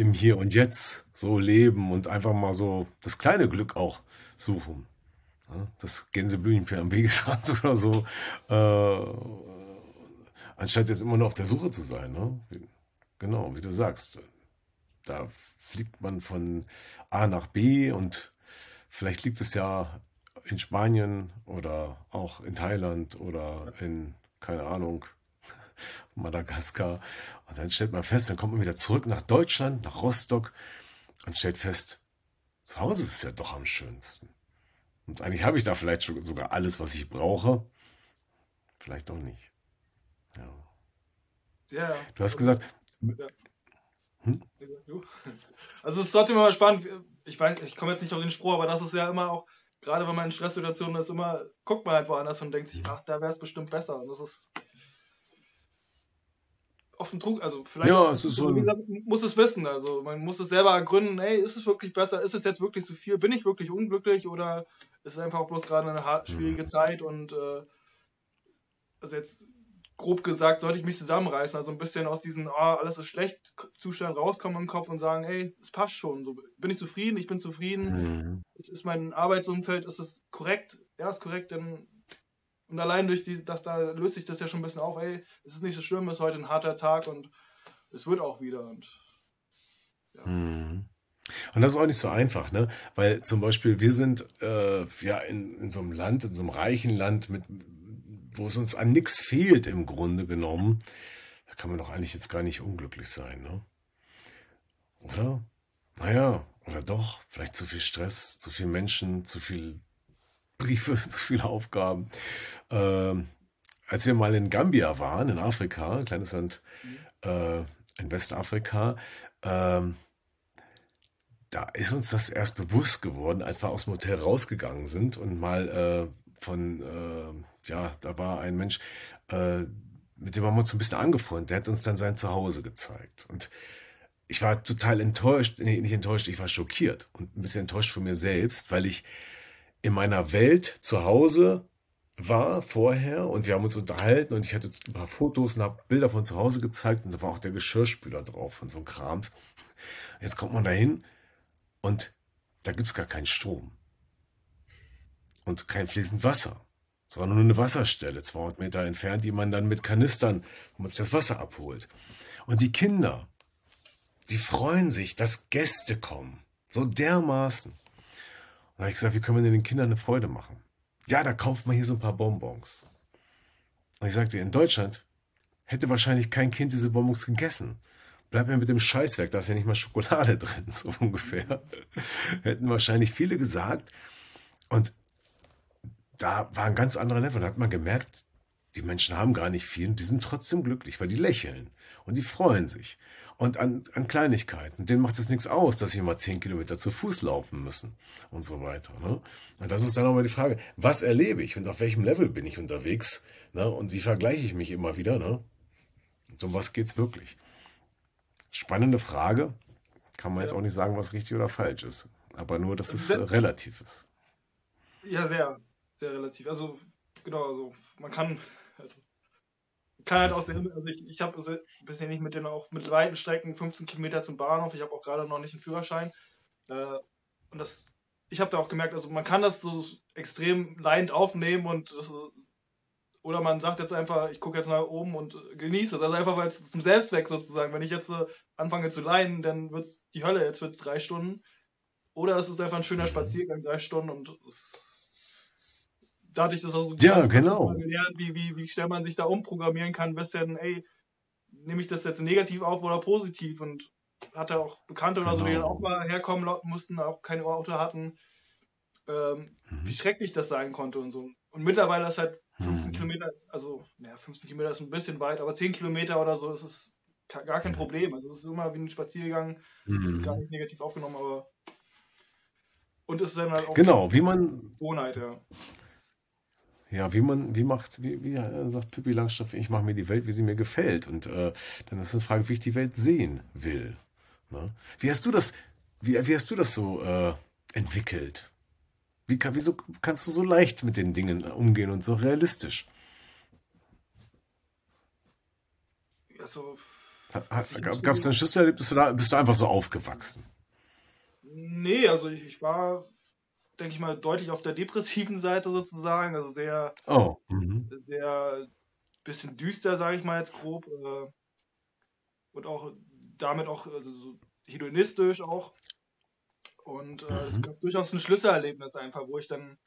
Im Hier und Jetzt so leben und einfach mal so das kleine Glück auch suchen. Das Gänseblümchen am Wegesrand oder so. Äh, anstatt jetzt immer nur auf der Suche zu sein. Ne? Genau, wie du sagst. Da fliegt man von A nach B und vielleicht liegt es ja in Spanien oder auch in Thailand oder in, keine Ahnung, Madagaskar. Und dann stellt man fest, dann kommt man wieder zurück nach Deutschland, nach Rostock und stellt fest, zu Hause ist ja doch am schönsten. Und eigentlich habe ich da vielleicht schon sogar alles, was ich brauche. Vielleicht doch nicht. Ja. Ja. Du hast gesagt, ja. hm? Also es ist trotzdem immer spannend. Ich weiß, ich komme jetzt nicht auf den Spruch, aber das ist ja immer auch, gerade wenn man in Stresssituationen ist, immer guckt man halt woanders und denkt sich, ach, da wäre es bestimmt besser. Und das ist oft ein Trug, also vielleicht Ja, es so muss es wissen. Also man muss es selber ergründen, ey, ist es wirklich besser? Ist es jetzt wirklich zu viel? Bin ich wirklich unglücklich oder ist es einfach bloß gerade eine hart, schwierige Mhm. Zeit und äh, also jetzt grob gesagt, sollte ich mich zusammenreißen, also ein bisschen aus diesem, ah, alles ist schlecht, Zustand rauskommen im Kopf und sagen, ey, es passt schon, so bin ich zufrieden, ich bin zufrieden, Mhm. ist mein Arbeitsumfeld, ist es korrekt, ja, ist korrekt, dann Und allein durch die, dass da löst sich das ja schon ein bisschen auf, ey, es ist nicht so schlimm, es ist heute ein harter Tag und es wird auch wieder. Und, ja. Mhm. Und das ist auch nicht so einfach, ne? Weil zum Beispiel wir sind äh, ja in, in so einem Land, in so einem reichen Land, mit, wo es uns an nichts fehlt im Grunde genommen. Da kann man doch eigentlich jetzt gar nicht unglücklich sein, ne? Oder? Naja, oder doch, vielleicht zu viel Stress, zu viel Menschen, zu viel Briefe, zu viele Aufgaben. Ähm, als wir mal in Gambia waren, in Afrika, ein kleines Land äh, in Westafrika, ähm, da ist uns das erst bewusst geworden, als wir aus dem Hotel rausgegangen sind und mal äh, von, äh, ja, da war ein Mensch, äh, mit dem haben wir uns ein bisschen angefreundet, der hat uns dann sein Zuhause gezeigt. Und ich war total enttäuscht, nee, nicht enttäuscht, ich war schockiert und ein bisschen enttäuscht von mir selbst, weil ich in meiner Welt zu Hause war vorher und wir haben uns unterhalten und ich hatte ein paar Fotos und habe Bilder von zu Hause gezeigt und da war auch der Geschirrspüler drauf von so einem Krams. Jetzt kommt man da hin und da gibt es gar keinen Strom und kein fließend Wasser, sondern nur eine Wasserstelle, 200 Meter entfernt, die man dann mit Kanistern, wo man sich das Wasser abholt. Und die Kinder, die freuen sich, dass Gäste kommen. So dermaßen. Da habe ich gesagt, wie können wir den Kindern eine Freude machen? Ja, da kauft man hier so ein paar Bonbons. Und ich sagte, in Deutschland hätte wahrscheinlich kein Kind diese Bonbons gegessen. Bleib mir mit dem Scheißwerk, da ist ja nicht mal Schokolade drin, so ungefähr. Hätten wahrscheinlich viele gesagt. Und da war ein ganz anderer Level. Da hat man gemerkt, die Menschen haben gar nicht viel und die sind trotzdem glücklich, weil die lächeln und die freuen sich und an, an Kleinigkeiten. Denen macht es nichts aus, dass sie mal zehn Kilometer zu Fuß laufen müssen und so weiter. Ne? Und das ist dann auch mal die Frage, was erlebe ich und auf welchem Level bin ich unterwegs ne? und wie vergleiche ich mich immer wieder. Ne? Und um was geht es wirklich? Spannende Frage. Kann man jetzt auch nicht sagen, was richtig oder falsch ist. Aber nur, dass es sehr, relativ ist. Ja, sehr, sehr relativ. Also, genau, also man kann, also kann halt auch sehen, also ich, ich habe bisher nicht mit den auch mit weiten Strecken 15 Kilometer zum Bahnhof. Ich habe auch gerade noch nicht einen Führerschein. Äh, und das, ich habe da auch gemerkt, also man kann das so extrem leidend aufnehmen und das, oder man sagt jetzt einfach, ich gucke jetzt nach oben und genieße es. Also einfach weil es zum Selbstzweck sozusagen. Wenn ich jetzt äh, anfange zu leiden, dann wird es die Hölle, jetzt wird es drei Stunden. Oder es ist einfach ein schöner Spaziergang, drei Stunden und es da hatte ich das auch so ja, genau. gelernt, wie, wie, wie schnell man sich da umprogrammieren kann, bisschen, ey, nehme ich das jetzt negativ auf oder positiv und hatte auch Bekannte oder genau. so, die dann auch mal herkommen mussten, auch kein Auto hatten, ähm, mhm. wie schrecklich das sein konnte und so. Und mittlerweile ist halt 15 mhm. Kilometer, also, naja, 15 Kilometer ist ein bisschen weit, aber 10 Kilometer oder so ist es gar kein Problem. Also es ist immer wie ein Spaziergang, mhm. gar nicht negativ aufgenommen, aber und es ist dann halt auch genau, wie man Gewohnheit, ja. Ja, wie man, wie macht, wie, wie sagt Pippi Langstoff, ich mache mir die Welt, wie sie mir gefällt. Und äh, dann ist eine Frage, wie ich die Welt sehen will. Ne? Wie hast du das, wie, wie hast du das so äh, entwickelt? Wie, wieso kannst du so leicht mit den Dingen umgehen und so realistisch? Also, Gab es ein Schlüsselerlebnis oder bist du einfach so aufgewachsen? Nee, also ich, ich war denke ich mal, deutlich auf der depressiven Seite sozusagen. Also sehr, oh. mhm. sehr bisschen düster, sage ich mal jetzt grob. Äh, und auch damit auch also so hedonistisch auch. Und äh, es mhm. gab durchaus ein Schlüsselerlebnis einfach, wo ich dann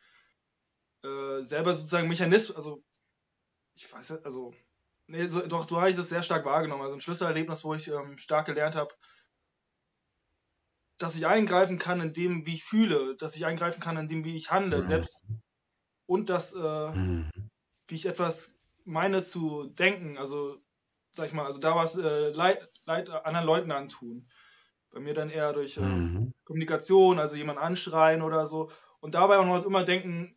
äh, selber sozusagen Mechanismus, also ich weiß nicht, also nee, so, doch, so habe ich das sehr stark wahrgenommen. Also ein Schlüsselerlebnis, wo ich ähm, stark gelernt habe, dass ich eingreifen kann in dem, wie ich fühle, dass ich eingreifen kann in dem, wie ich handle, mhm. selbst und dass, äh, mhm. wie ich etwas meine zu denken, also sag ich mal, also da was äh, Leid, Leid anderen Leuten antun. Bei mir dann eher durch äh, mhm. Kommunikation, also jemand anschreien oder so. Und dabei auch noch immer denken,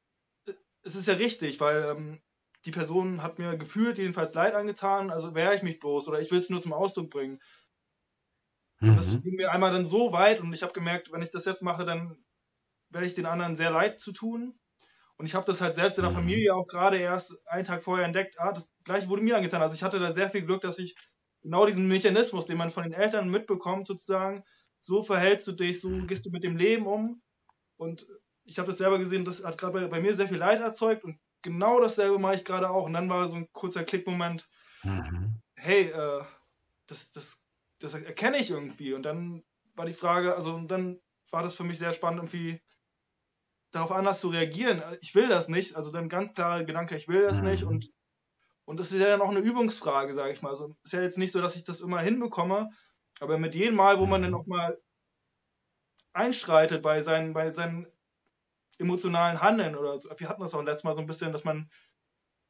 es ist ja richtig, weil ähm, die Person hat mir gefühlt jedenfalls Leid angetan, also wehre ich mich bloß oder ich will es nur zum Ausdruck bringen. Mhm. Das ging mir einmal dann so weit und ich habe gemerkt, wenn ich das jetzt mache, dann werde ich den anderen sehr leid zu tun. Und ich habe das halt selbst in der mhm. Familie auch gerade erst einen Tag vorher entdeckt. Ah, das gleiche wurde mir angetan. Also ich hatte da sehr viel Glück, dass ich genau diesen Mechanismus, den man von den Eltern mitbekommt, sozusagen, so verhältst du dich, so gehst du mit dem Leben um. Und ich habe das selber gesehen, das hat gerade bei, bei, mir sehr viel Leid erzeugt und genau dasselbe mache ich gerade auch. Und dann war so ein kurzer Klickmoment, Mhm. hey, äh, das, das, das erkenne ich irgendwie. Und dann war die Frage, also und dann war das für mich sehr spannend, irgendwie darauf anders zu reagieren. Ich will das nicht. Also dann ganz klarer Gedanke, ich will das nicht. Mhm. Und, und das ist ja dann auch eine Übungsfrage, sage ich mal. Also ist ja jetzt nicht so, dass ich das immer hinbekomme, aber mit jedem Mal, wo man dann Mhm. auch mal einschreitet bei seinen, bei seinen emotionalen Handeln oder so. Wir hatten das auch letztes Mal so ein bisschen, dass man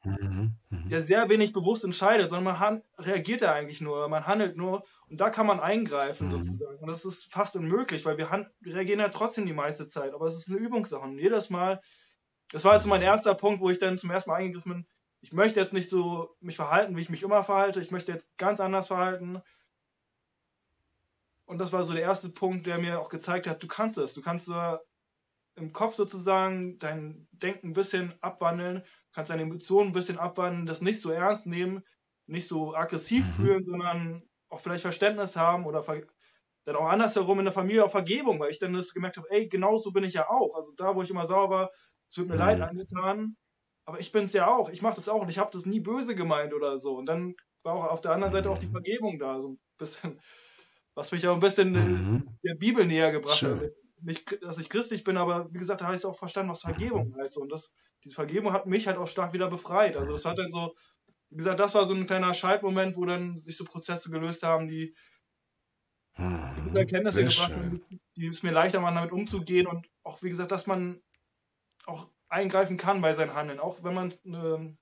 Mhm. Ja sehr wenig bewusst entscheidet, sondern man reagiert ja eigentlich nur, man handelt nur und da kann man eingreifen Mhm. sozusagen. Und das ist fast unmöglich, weil wir, reagieren ja trotzdem die meiste Zeit, aber es ist eine Übungssache. Und jedes Mal, das war jetzt mein erster Punkt, wo ich dann zum ersten Mal eingegriffen bin, ich möchte jetzt nicht so mich verhalten, wie ich mich immer verhalte, ich möchte jetzt ganz anders verhalten. Und das war so der erste Punkt, der mir auch gezeigt hat, du kannst es, du kannst nur im Kopf sozusagen dein Denken ein bisschen abwandeln, kannst deine Emotionen ein bisschen abwandeln, das nicht so ernst nehmen, nicht so aggressiv Mhm. fühlen, sondern auch vielleicht Verständnis haben oder ver dann auch andersherum in der Familie auch Vergebung, weil ich dann das gemerkt habe, ey, genau so bin ich ja auch. Also da, wo ich immer sauer war, es wird mir leid Mhm. angetan, aber ich bin es ja auch, ich mache das auch und ich habe das nie böse gemeint oder so. Und dann war auch auf der anderen Seite auch die Mhm. Vergebung da, so ein bisschen, was mich auch ein bisschen Mhm. der Bibel näher gebracht Schön. hat. Nicht, dass ich christlich bin, aber wie gesagt, da habe ich auch verstanden, was Vergebung heißt. Und das, diese Vergebung hat mich halt auch stark wieder befreit. Also das hat dann so, wie gesagt, das war so ein kleiner Schaltmoment, wo dann sich so Prozesse gelöst haben, die Mhm. Erkenntnisse gebracht haben, die es mir leichter machen, damit umzugehen und auch, wie gesagt, dass man auch eingreifen kann bei seinen Handeln. Auch wenn man eine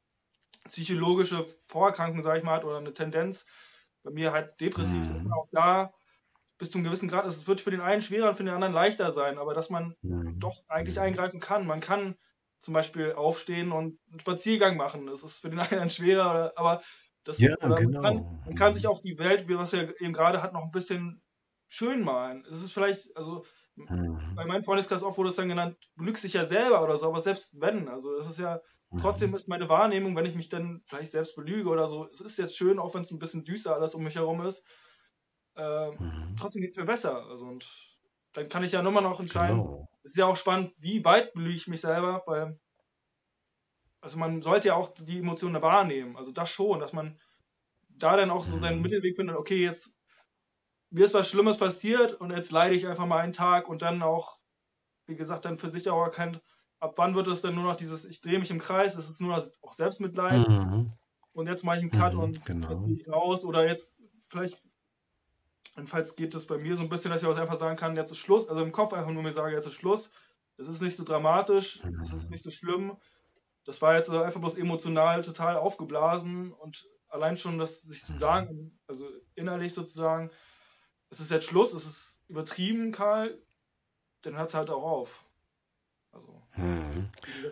psychologische Vorerkrankung, sage ich mal, hat oder eine Tendenz, bei mir halt depressiv, dass man auch da bis zu einem gewissen Grad, es wird für den einen schwerer und für den anderen leichter sein, aber dass man Mhm. doch eigentlich eingreifen kann. Man kann zum Beispiel aufstehen und einen Spaziergang machen. Das ist für den einen schwerer, aber das, Ja, oder man, genau. kann, man kann sich auch die Welt, wie was wir eben gerade hatten, noch ein bisschen schön malen. Es ist vielleicht, also Mhm. bei meinem Freundeskreis oft wurde es dann genannt, lügst dich ja selber oder so, aber selbst wenn, also das ist ja, trotzdem Mhm. ist meine Wahrnehmung, wenn ich mich dann vielleicht selbst belüge oder so, es ist jetzt schön, auch wenn es ein bisschen düster alles um mich herum ist, äh, Mhm. trotzdem geht es mir besser. Also und dann kann ich ja immer noch entscheiden, Genau. es ist ja auch spannend, wie weit belüge ich mich selber, weil also man sollte ja auch die Emotionen wahrnehmen. Also das schon, dass man da dann auch so seinen Mhm. Mittelweg findet, okay, jetzt mir ist was Schlimmes passiert und jetzt leide ich einfach mal einen Tag und dann auch, wie gesagt, dann für sich auch erkennt, ab wann wird es dann nur noch dieses, ich drehe mich im Kreis, es ist nur noch auch Selbstmitleid Mhm. und jetzt mache ich einen Cut Mhm. und jetzt Genau. ich raus oder jetzt vielleicht, jedenfalls geht es bei mir so ein bisschen, dass ich auch einfach sagen kann, jetzt ist Schluss, also im Kopf einfach nur mir sage, jetzt ist Schluss, es ist nicht so dramatisch, es ist nicht so schlimm, das war jetzt einfach bloß emotional total aufgeblasen und allein schon das sich zu sagen, also innerlich sozusagen, es ist jetzt Schluss, es ist übertrieben, Karl, dann hört es halt auch auf. Also,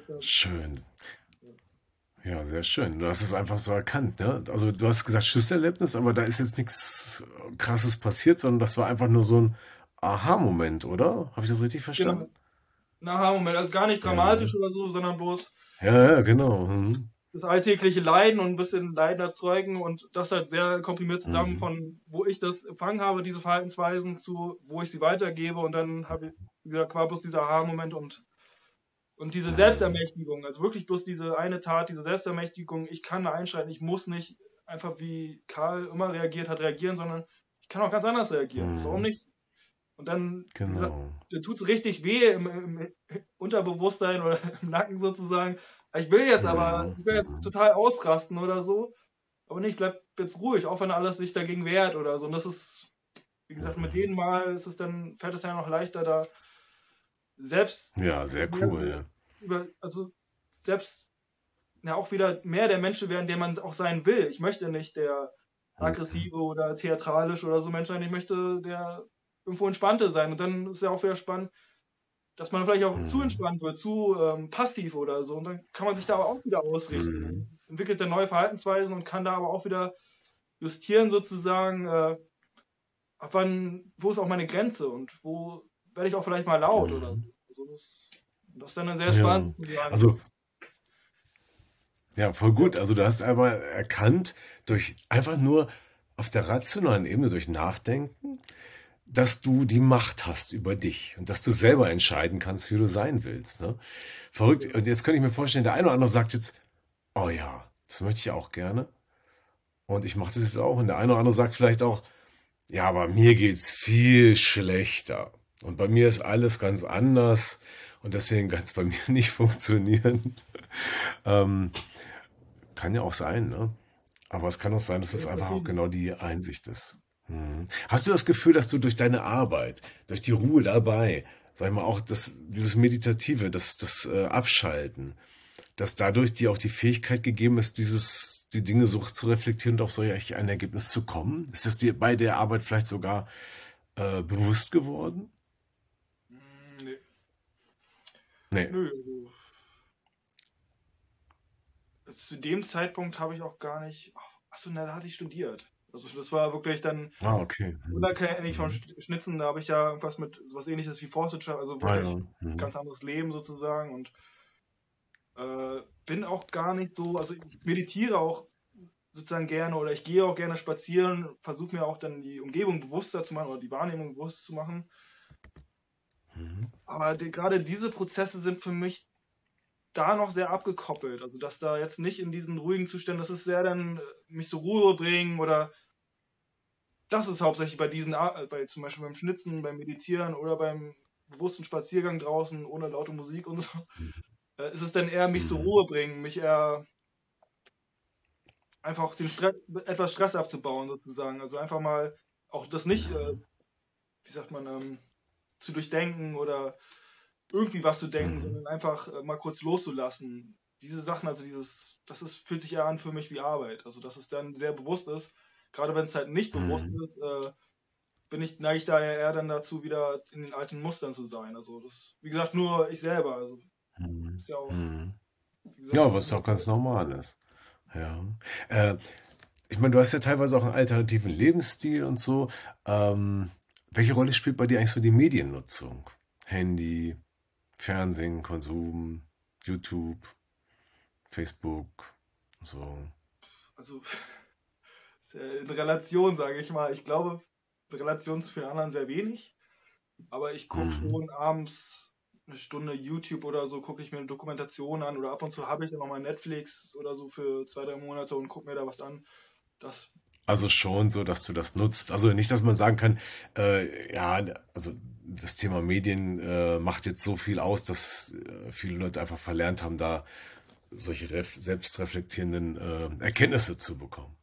da- Schön. Ja, sehr schön. Du hast es einfach so erkannt, ne? Also du hast gesagt Schlüsselerlebnis, aber da ist jetzt nichts Krasses passiert, sondern das war einfach nur so ein Aha-Moment, oder? Habe ich das richtig genau. verstanden? Na, Moment, also gar nicht Ja. dramatisch oder so, sondern bloß Ja, ja, genau. Mhm. das alltägliche Leiden und ein bisschen Leiden erzeugen und das halt sehr komprimiert zusammen Mhm. von, wo ich das empfangen habe, diese Verhaltensweisen, zu wo ich sie weitergebe und dann habe ich, wie gesagt, war bloß dieser Aha-Moment und, und diese. Selbstermächtigung, also wirklich bloß diese eine Tat, diese Selbstermächtigung, ich kann da einschreiten, ich muss nicht einfach wie Karl immer reagiert hat, reagieren, sondern ich kann auch ganz anders reagieren. Mhm. Warum nicht? Und dann, wie gesagt, Genau. dann tut es richtig weh im, im Unterbewusstsein oder im Nacken sozusagen. Ich will jetzt aber, ich will jetzt total ausrasten oder so. Aber nicht, bleib jetzt ruhig, auch wenn alles sich dagegen wehrt oder so. Und das ist, wie gesagt, mit jedem Mal ist es dann, fällt es ja noch leichter, da selbst Ja, sehr cool. über, also selbst ja auch wieder mehr der Mensch werden, der man auch sein will. Ich möchte nicht der aggressive oder theatralisch oder so Mensch sein. Ich möchte der irgendwo entspannte sein. Und dann ist ja auch wieder spannend, dass man vielleicht auch Mhm. zu entspannt wird, zu ähm, passiv oder so. Und dann kann man sich da aber auch wieder ausrichten. Mhm. Entwickelt dann neue Verhaltensweisen und kann da aber auch wieder justieren sozusagen, äh, ab wann, wo ist auch meine Grenze und wo werde ich auch vielleicht mal laut Mhm. oder so. Also das, das ist dann sehr Ja. spannend. zu sagen. Also, ja, voll gut. Also du hast aber erkannt, durch einfach nur auf der rationalen Ebene, durch Nachdenken, dass du die Macht hast über dich und dass du selber entscheiden kannst, wie du sein willst. Ne? Verrückt. Und jetzt könnte ich mir vorstellen, der eine oder andere sagt jetzt, oh ja, das möchte ich auch gerne. Und ich mache das jetzt auch. Und der eine oder andere sagt vielleicht auch, ja, aber mir geht's viel schlechter. Und bei mir ist alles ganz anders. Und deswegen kann es bei mir nicht funktionieren. ähm, kann ja auch sein, ne? Aber es kann auch sein, dass es einfach auch genau die Einsicht ist. Hm. Hast du das Gefühl, dass du durch deine Arbeit, durch die Ruhe dabei, sag ich mal, auch das, dieses Meditative, das, das äh, Abschalten, dass dadurch dir auch die Fähigkeit gegeben ist, dieses, die Dinge so zu reflektieren und auf solch ein Ergebnis zu kommen? Ist das dir bei der Arbeit vielleicht sogar äh, bewusst geworden? Hm, nee. Nee. Nö, also zu dem Zeitpunkt habe ich auch gar nicht. Achso, na, da hatte ich studiert. Also das war wirklich dann Ah, okay. Unabhängig vom Mhm. Sch- Schnitzen, da habe ich ja irgendwas mit sowas ähnliches wie Forstwirtschaft, also Ah, wirklich ja. Mhm. ganz anderes Leben sozusagen und äh, bin auch gar nicht so, also ich meditiere auch sozusagen gerne oder ich gehe auch gerne spazieren, versuche mir auch dann die Umgebung bewusster zu machen oder die Wahrnehmung bewusst zu machen. Mhm. Aber die, gerade diese Prozesse sind für mich da noch sehr abgekoppelt. Also dass da jetzt nicht in diesen ruhigen Zuständen, das ist sehr dann äh, mich zur Ruhe bringen oder das ist hauptsächlich bei diesen, Ar- bei zum Beispiel beim Schnitzen, beim Meditieren oder beim bewussten Spaziergang draußen ohne laute Musik und so, äh, ist es dann eher mich zur Mhm. Ruhe bringen, mich eher einfach den Stress, etwas Stress abzubauen sozusagen. Also einfach mal auch das nicht, äh, wie sagt man, ähm, zu durchdenken oder irgendwie was zu denken, Mhm. sondern einfach äh, mal kurz loszulassen. Diese Sachen, also dieses, das ist, fühlt sich eher an für mich wie Arbeit. Also dass es dann sehr bewusst ist. Gerade wenn es halt nicht bewusst Mhm. ist, äh, bin ich, neige ich daher eher dann dazu, wieder in den alten Mustern zu sein. Also das, wie gesagt, nur ich selber. Also Mhm. ja auch, Mhm. gesagt, Ja, was auch ganz normal ist. Ja. Äh, ich meine, du hast ja teilweise auch einen alternativen Lebensstil und so. Ähm, welche Rolle spielt bei dir eigentlich so die Mediennutzung? Handy, Fernsehen, Konsum, YouTube, Facebook, so. also in Relation, sage ich mal. Ich glaube, in Relation zu vielen anderen sehr wenig. Aber ich gucke Mhm. schon abends eine Stunde YouTube oder so, gucke ich mir eine Dokumentation an oder ab und zu habe ich dann nochmal Netflix oder so für zwei, drei Monate und gucke mir da was an. Das, Also schon so, dass du das nutzt. Also nicht, dass man sagen kann, äh, ja, also das Thema Medien äh, macht jetzt so viel aus, dass äh, viele Leute einfach verlernt haben, da solche ref selbstreflektierenden äh, Erkenntnisse zu bekommen.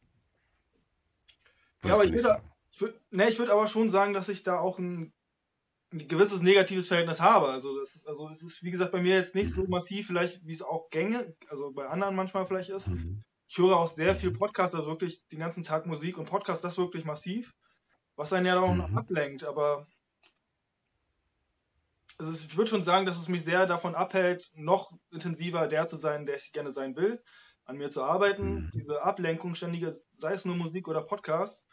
ja, aber Würdest du ich würde, ich würde, ne, ich würde aber schon sagen, dass ich da auch ein, ein gewisses negatives Verhältnis habe. Also, das ist, also es ist, wie gesagt, bei mir jetzt nicht so massiv, vielleicht, wie es auch gänge, also bei anderen manchmal vielleicht ist. Mhm. Ich höre auch sehr viel. Podcast, also wirklich den ganzen Tag Musik und Podcast, das wirklich massiv, was einen ja dann auch noch Mhm. ablenkt, aber also ich würde schon sagen, dass es mich sehr davon abhält, noch intensiver der zu sein, der ich gerne sein will, an mir zu arbeiten, Mhm. diese Ablenkung ständige, sei es nur Musik oder Podcast.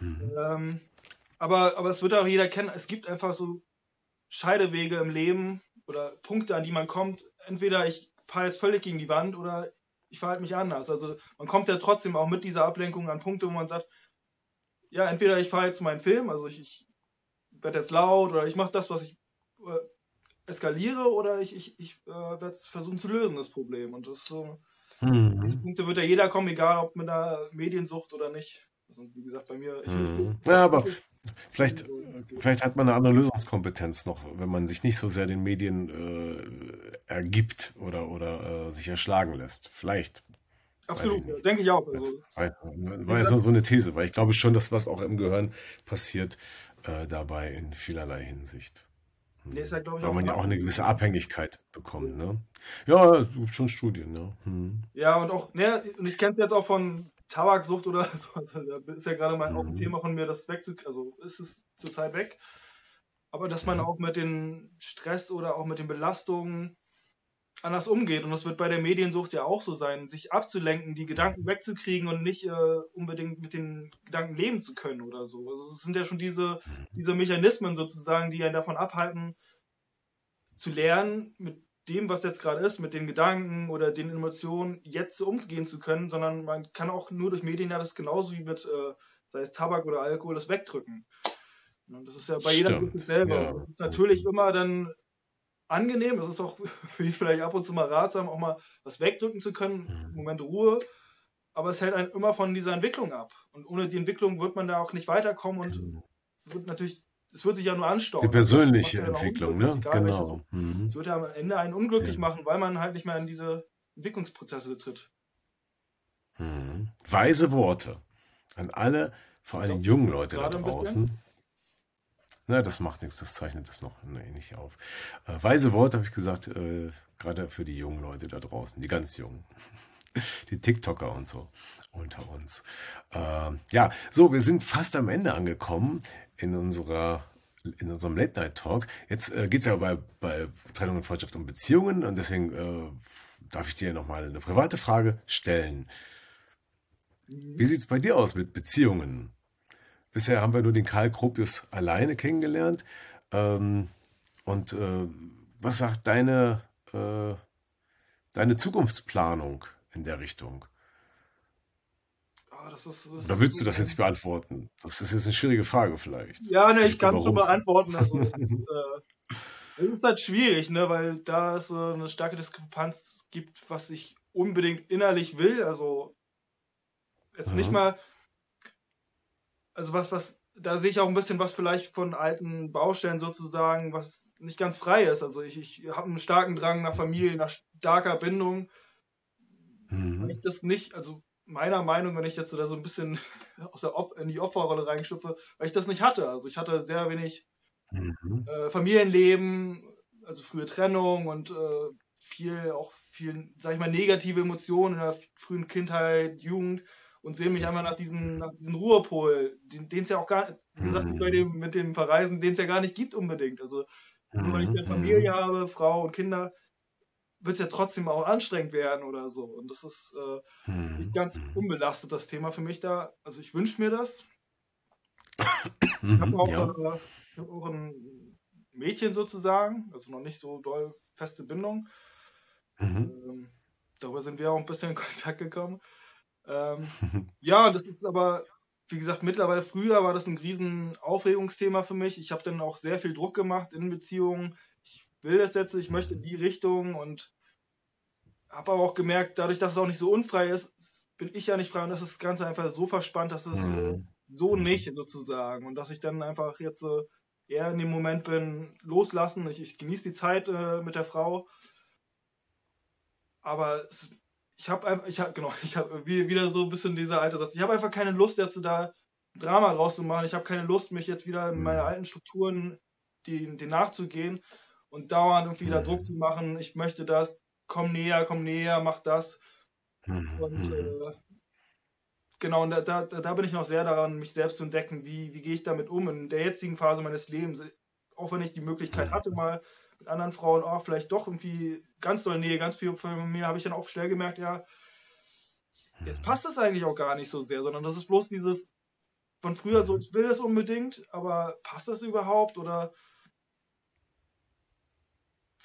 Mhm. Ähm, aber, aber es wird auch jeder kennen, es gibt einfach so Scheidewege im Leben oder Punkte, an die man kommt. Entweder ich fahre jetzt völlig gegen die Wand oder ich verhalte mich anders. Also man kommt ja trotzdem auch mit dieser Ablenkung an Punkte, wo man sagt, ja, entweder ich fahre jetzt meinen Film, also ich, ich werde jetzt laut oder ich mache das, was ich äh, eskaliere oder ich, ich, ich äh, werde es versuchen zu lösen, das Problem. Und das ist so, diese Mhm. Punkte wird ja jeder kommen, egal ob mit einer Mediensucht oder nicht. Also, wie gesagt, bei mir, ich, Mhm. ich, Ja, aber ich, vielleicht, vielleicht hat man eine andere Lösungskompetenz noch, wenn man sich nicht so sehr den Medien äh, ergibt oder, oder äh, sich erschlagen lässt. Vielleicht. absolut, ich denke ich auch. Also, weiß, war jetzt nur so eine These, weil ich glaube schon, dass was auch im Gehirn passiert, äh, dabei in vielerlei Hinsicht. nee, ja, glaube ich, Weil man ja auch eine gewisse Abhängigkeit bekommt, ne? Ja, schon Studien, ne? Hm. Ja, und auch, ne, und ich kenne es jetzt auch von Tabaksucht oder so. Also, da ist ja gerade mal auch ein Mhm. Thema von mir, das wegzukriegen. Also ist es zurzeit weg. Aber dass man Mhm. auch mit den Stress oder auch mit den Belastungen anders umgeht. Und das wird bei der Mediensucht ja auch so sein, sich abzulenken, die Gedanken wegzukriegen und nicht äh, unbedingt mit den Gedanken leben zu können oder so. Also es sind ja schon diese, diese Mechanismen sozusagen, die einen davon abhalten, zu lernen, mit dem, was jetzt gerade ist, mit den Gedanken oder den Emotionen jetzt umgehen zu können, sondern man kann auch nur durch Medien ja das genauso wie mit, äh, sei es Tabak oder Alkohol, das wegdrücken. Und das ist ja bei jeder Stimmt, selber. Ja. natürlich immer dann angenehm. Es ist auch für dich vielleicht ab und zu mal ratsam, auch mal was wegdrücken zu können, mhm. Moment Ruhe. Aber es hält einen immer von dieser Entwicklung ab. Und ohne die Entwicklung wird man da auch nicht weiterkommen und mhm. wird natürlich, es wird sich ja nur anstauen. Die persönliche ja Entwicklung, ne? Genau. Mhm. Es wird ja am Ende einen unglücklich ja. machen, weil man halt nicht mehr in diese Entwicklungsprozesse tritt. Mhm. Weise Worte an alle, vor allem jungen Leute da draußen. Na, das macht nichts, das zeichnet das noch nee, nicht auf. Äh, weise Worte habe ich gesagt, äh, gerade für die jungen Leute da draußen, die ganz jungen. Die TikToker und so unter uns. Äh, ja, so, wir sind fast am Ende angekommen in unserer in unserem Late Night Talk. Jetzt äh, geht es ja bei, bei Trennung und Freundschaft um Beziehungen und deswegen äh, darf ich dir nochmal eine private Frage stellen. Wie sieht es bei dir aus mit Beziehungen? Bisher haben wir nur den Karl Kropius alleine kennengelernt. Ähm, und äh, was sagt deine, äh, deine Zukunftsplanung in der Richtung? Oh, das ist, das Oder willst du das jetzt beantworten? Das ist jetzt eine schwierige Frage vielleicht. Ja, ne, ich kann es beantworten. Also, äh, es ist halt schwierig, ne, weil da es äh, eine starke Diskrepanz gibt, was ich unbedingt innerlich will. Also jetzt mhm. nicht mal, also was, was, da sehe ich auch ein bisschen was vielleicht von alten Baustellen sozusagen, was nicht ganz frei ist. Also ich, ich habe einen starken Drang nach Familie, nach starker Bindung. Mhm. Wenn ich das nicht, also meiner Meinung, wenn ich jetzt da so ein bisschen aus der Op in die Opferrolle reinschupfe, weil ich das nicht hatte. Also ich hatte sehr wenig mhm. äh, Familienleben, also frühe Trennung und äh, viel auch viel, sag ich mal, negative Emotionen in der frühen Kindheit, Jugend und sehe mich einfach nach diesem, nach diesem Ruhepol, den es ja auch gar, wie gesagt, mhm. bei dem, mit dem Verreisen, den es ja gar nicht gibt unbedingt. Also nur weil ich eine mhm. Familie mhm. habe, Frau und Kinder, wird es ja trotzdem auch anstrengend werden oder so. Und das ist äh, mhm. nicht ganz unbelastet, das Thema für mich da. Also ich wünsche mir das. Ich habe auch, ja. äh, hab auch ein Mädchen sozusagen, also noch nicht so doll feste Bindung. Mhm. Ähm, darüber sind wir auch ein bisschen in Kontakt gekommen. Ähm, ja, das ist aber, wie gesagt, mittlerweile früher war das ein riesen Aufregungsthema für mich. Ich habe dann auch sehr viel Druck gemacht in Beziehungen. Ich will das jetzt, ich möchte in die Richtung und habe aber auch gemerkt, dadurch, dass es auch nicht so unfrei ist, bin ich ja nicht frei und das ist das Ganze einfach so verspannt, dass es mhm. so nicht sozusagen und dass ich dann einfach jetzt eher in dem Moment bin, loslassen. Ich, ich genieße die Zeit äh, mit der Frau, aber es ich habe einfach, ich habe, genau, ich habe wieder so ein bisschen dieser alte Satz. Ich habe einfach keine Lust, jetzt da Drama draus zu machen. Ich habe keine Lust, mich jetzt wieder in meine mhm. alten Strukturen, die, die nachzugehen und dauernd irgendwie da Druck mhm. zu machen. Ich möchte das, komm näher, komm näher, mach das. Mhm. Und äh, genau, und da, da, da bin ich noch sehr daran, mich selbst zu entdecken, wie, wie gehe ich damit um in der jetzigen Phase meines Lebens. Auch wenn ich die Möglichkeit hatte, mal mit anderen Frauen, oh, vielleicht doch irgendwie ganz doll Nähe, ganz viel von mir, habe ich dann auch schnell gemerkt, ja, jetzt mhm. passt das eigentlich auch gar nicht so sehr, sondern das ist bloß dieses von früher so, ich will das unbedingt, aber passt das überhaupt oder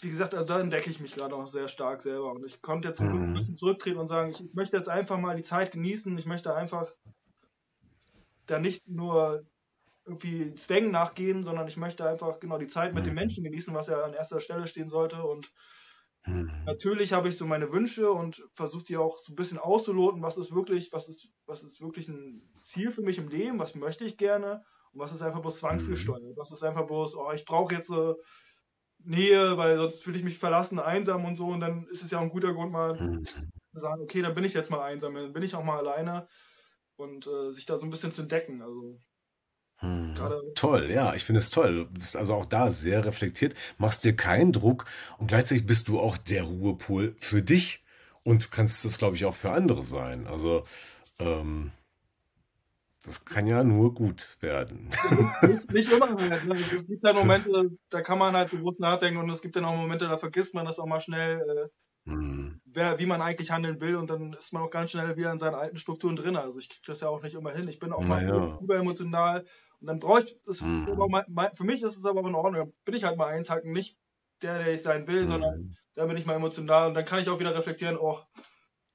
wie gesagt, also da entdecke ich mich gerade auch sehr stark selber und ich konnte jetzt ein bisschen mhm. zurücktreten und sagen, ich möchte jetzt einfach mal die Zeit genießen, ich möchte einfach da nicht nur irgendwie Zwängen nachgehen, sondern ich möchte einfach genau die Zeit mit mhm. den Menschen genießen, was ja an erster Stelle stehen sollte. Und mhm. natürlich habe ich so meine Wünsche und versuche die auch so ein bisschen auszuloten, was ist wirklich, was ist, was ist wirklich ein Ziel für mich im Leben, was möchte ich gerne und was ist einfach bloß zwangsgesteuert. Mhm. Was ist einfach bloß, oh, ich brauche jetzt äh, Nähe, weil sonst fühle ich mich verlassen, einsam und so. Und dann ist es ja auch ein guter Grund, mal mhm. zu sagen, okay, dann bin ich jetzt mal einsam, dann bin ich auch mal alleine und äh, sich da so ein bisschen zu entdecken. Also hm. Toll, ja, ich finde es toll. Du bist also auch da sehr reflektiert, machst dir keinen Druck und gleichzeitig bist du auch der Ruhepol für dich und kannst das, glaube ich, auch für andere sein. Also, ähm, das kann ja nur gut werden. Nicht, nicht immer. Ne? Es gibt ja Momente, da kann man halt bewusst nachdenken und es gibt dann auch Momente, da vergisst man das auch mal schnell, äh, hm. wer, wie man eigentlich handeln will und dann ist man auch ganz schnell wieder in seinen alten Strukturen drin. Also ich kriege das ja auch nicht immer hin. Ich bin auch mal ja. überemotional und dann brauche ich, das mhm. aber für mich ist es aber auch in Ordnung. Dann bin ich halt mal einen Tag nicht der, der ich sein will, mhm. sondern da bin ich mal emotional und dann kann ich auch wieder reflektieren, oh,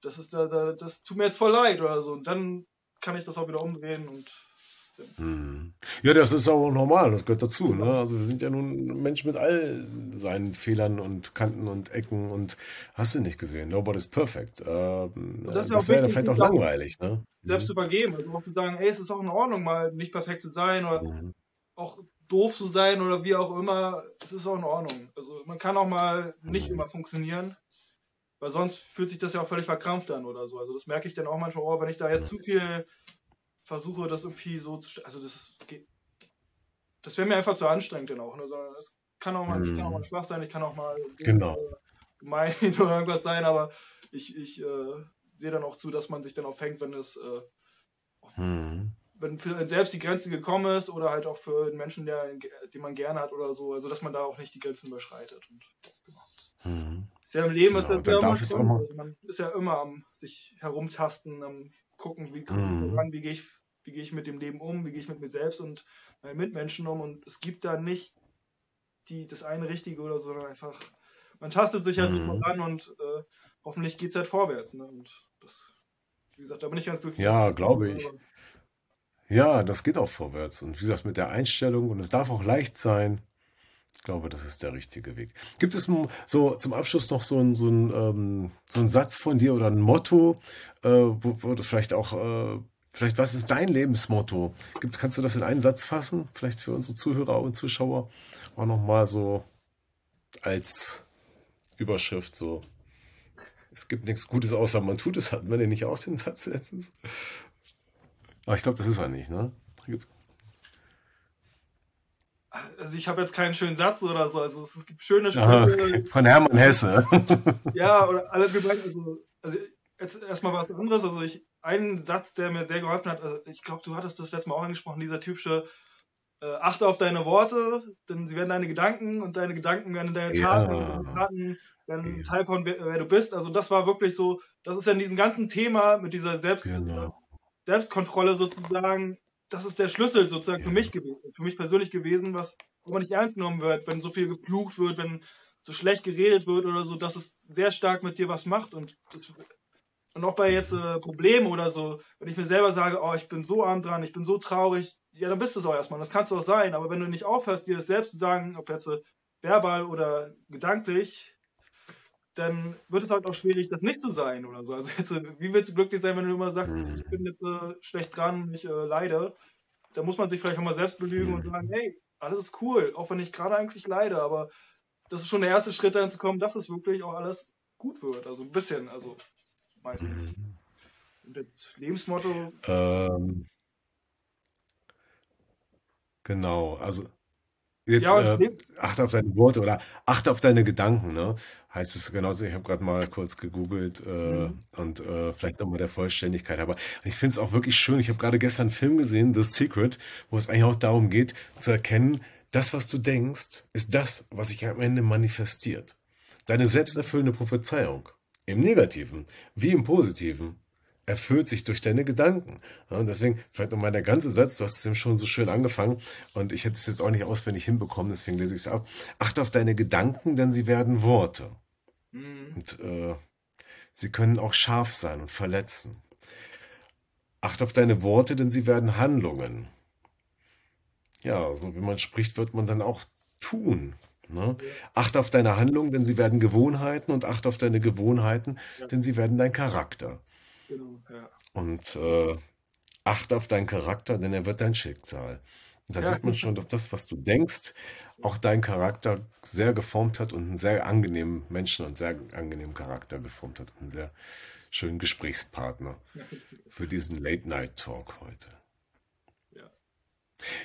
das ist da, da, das tut mir jetzt voll leid oder so. Und dann kann ich das auch wieder umdrehen und Hm. Ja, das ist auch normal, das gehört dazu. Ne? Also wir sind ja nun Menschen mit all seinen Fehlern und Kanten und Ecken und hast du nicht gesehen. Nobody's perfect. Ähm, das wäre das wäre vielleicht auch langweilig. Ne? selbst Mhm. übergeben. Also auch zu sagen, ey, es ist auch in Ordnung, mal nicht perfekt zu sein oder Mhm. auch doof zu sein oder wie auch immer. Es ist auch in Ordnung. Also man kann auch mal nicht Mhm. immer funktionieren, weil sonst fühlt sich das ja auch völlig verkrampft an oder so. Also das merke ich dann auch manchmal, oh, wenn ich da jetzt zu viel versuche, das irgendwie so zu. Also das geht. Das wäre mir einfach zu anstrengend dann auch. Ne? Sondern es kann auch mal, ich kann auch mal Mhm. schwach sein, ich kann auch mal Genau. äh, gemein oder irgendwas sein, aber ich, ich äh, sehe dann auch zu, dass man sich dann auch fängt, wenn es äh, Mhm. wenn für selbst die Grenze gekommen ist oder halt auch für einen Menschen, der, den man gerne hat oder so, also dass man da auch nicht die Grenzen überschreitet. Und, genau. Mhm. Ja, im Leben ist Genau, das dann ja immer. Also man ist ja immer am sich herumtasten, am gucken, wie Mhm. voran, wie gehe ich, wie gehe ich mit dem Leben um, wie gehe ich mit mir selbst und meinen Mitmenschen um. Und es gibt da nicht die, das eine Richtige oder so, sondern einfach, man tastet sich halt so Mhm. voran und äh, hoffentlich geht es halt vorwärts. Ne? Und das, wie gesagt, da bin ich ganz glücklich. Ja, glaube ich. Ja, das geht auch vorwärts. Und wie gesagt, mit der Einstellung, und es darf auch leicht sein, ich glaube, das ist der richtige Weg. Gibt es so zum Abschluss noch so ein, so ein, ähm, so ein Satz von dir oder ein Motto, äh, wo, wo du vielleicht auch, äh, vielleicht was ist dein Lebensmotto? Gibt, kannst du das in einen Satz fassen? Vielleicht für unsere Zuhörer und Zuschauer auch nochmal so als Überschrift so. Es gibt nichts Gutes, außer man tut es. Hatten wir den nicht auch den Satz letztens? Aber ich glaube, das ist er nicht, ne? Gibt- Also ich habe jetzt keinen schönen Satz oder so. Also es gibt schöne Aha, Sprüche, von Hermann Hesse. ja, oder alle also, also jetzt erstmal was anderes. Also ich, ein Satz, der mir sehr geholfen hat, also ich glaube, du hattest das letzte Mal auch angesprochen, dieser typische äh, achte auf deine Worte, denn sie werden deine Gedanken und deine Gedanken werden deine Taten und deine Ja. Taten werden ein Teil von wer, wer du bist. Also das war wirklich so, das ist ja in diesem ganzen Thema mit dieser Selbst, Genau. Selbstkontrolle sozusagen, das ist der Schlüssel sozusagen für Ja. mich gewesen, für mich persönlich gewesen, was man nicht ernst genommen wird, wenn so viel geflucht wird, wenn so schlecht geredet wird oder so, dass es sehr stark mit dir was macht und das, und auch bei jetzt äh, Problemen oder so, wenn ich mir selber sage, oh, ich bin so arm dran, ich bin so traurig, ja, dann bist du es auch erstmal, das kannst du auch sein, aber wenn du nicht aufhörst, dir das selbst zu sagen, ob jetzt äh, verbal oder gedanklich, dann wird es halt auch schwierig, das nicht zu sein oder so. Also jetzt, äh, wie willst du glücklich sein, wenn du immer sagst, Mhm. ich bin jetzt äh, schlecht dran, ich äh, leide? Da muss man sich vielleicht auch mal selbst belügen und sagen, hey, alles ist cool, auch wenn ich gerade eigentlich leide, aber das ist schon der erste Schritt dahin zu kommen, dass es wirklich auch alles gut wird. Also ein bisschen, also meistens. Und das Lebensmotto, Ähm, genau, also jetzt ja, und äh, achte auf deine Worte oder achte auf deine Gedanken, ne? Heißt es genauso, ich habe gerade mal kurz gegoogelt äh, Mhm. und äh, vielleicht nochmal der Vollständigkeit, aber ich finde es auch wirklich schön. Ich habe gerade gestern einen Film gesehen, The Secret, wo es eigentlich auch darum geht, zu erkennen, das, was du denkst, ist das, was sich am Ende manifestiert. Deine selbsterfüllende Prophezeiung, im Negativen wie im Positiven, erfüllt sich durch deine Gedanken. Und deswegen, vielleicht nochmal der ganze Satz, du hast es eben schon so schön angefangen und ich hätte es jetzt auch nicht auswendig hinbekommen, deswegen lese ich es ab. Achte auf deine Gedanken, denn sie werden Worte. Mhm. Und äh, sie können auch scharf sein und verletzen. Achte auf deine Worte, denn sie werden Handlungen. Ja, so wie man spricht, wird man dann auch tun. Ne? Ja, Achte auf deine Handlungen, denn sie werden Gewohnheiten und achte auf deine Gewohnheiten, ja, denn sie werden dein Charakter. genau, ja. Und äh, achte auf deinen Charakter, denn er wird dein Schicksal. Und da Ja, sieht man schon, dass das, was du denkst, auch deinen Charakter sehr geformt hat und einen sehr angenehmen Menschen und sehr angenehmen Charakter geformt hat. Und einen sehr schönen Gesprächspartner für diesen Late-Night-Talk heute.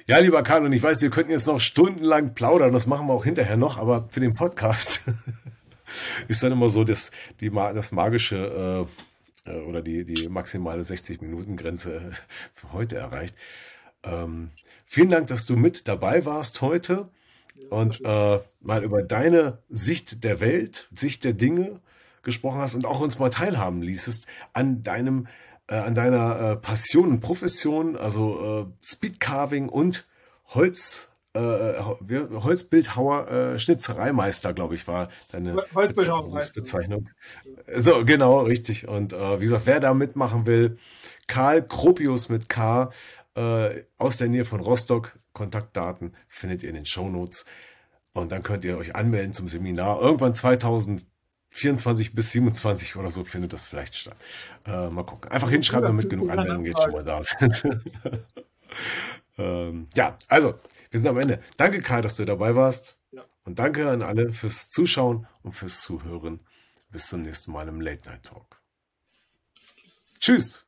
Ja. Lieber Karl, und ich weiß, wir könnten jetzt noch stundenlang plaudern, das machen wir auch hinterher noch, aber für den Podcast ist dann immer so das, die, das magische äh, äh, oder die, die maximale 60-Minuten-Grenze für heute erreicht. Ähm, vielen Dank, dass du mit dabei warst heute und äh, mal über deine Sicht der Welt, Sicht der Dinge gesprochen hast und auch uns mal teilhaben ließest an deinem, äh, an deiner äh, Passion und Profession, also äh, Speedcarving und Holz, äh, wie- Holzbildhauer, äh, Schnitzereimeister, glaube ich, war deine. Ja. So, genau, richtig. Und äh, wie gesagt, wer da mitmachen will, Karl Kropius mit K, äh, aus der Nähe von Rostock. Kontaktdaten findet ihr in den Show Notes. Und dann könnt ihr euch anmelden zum Seminar. Irgendwann 2024 bis 27 oder so findet das vielleicht statt. Äh, mal gucken. Einfach hinschreiben, damit genug Anmeldungen jetzt schon mal da sind. ähm, ja, also, wir sind am Ende. Danke, Karl, dass du dabei warst. Ja. Und danke an alle fürs Zuschauen und fürs Zuhören. Bis zum nächsten Mal im Late Night Talk. Tschüss.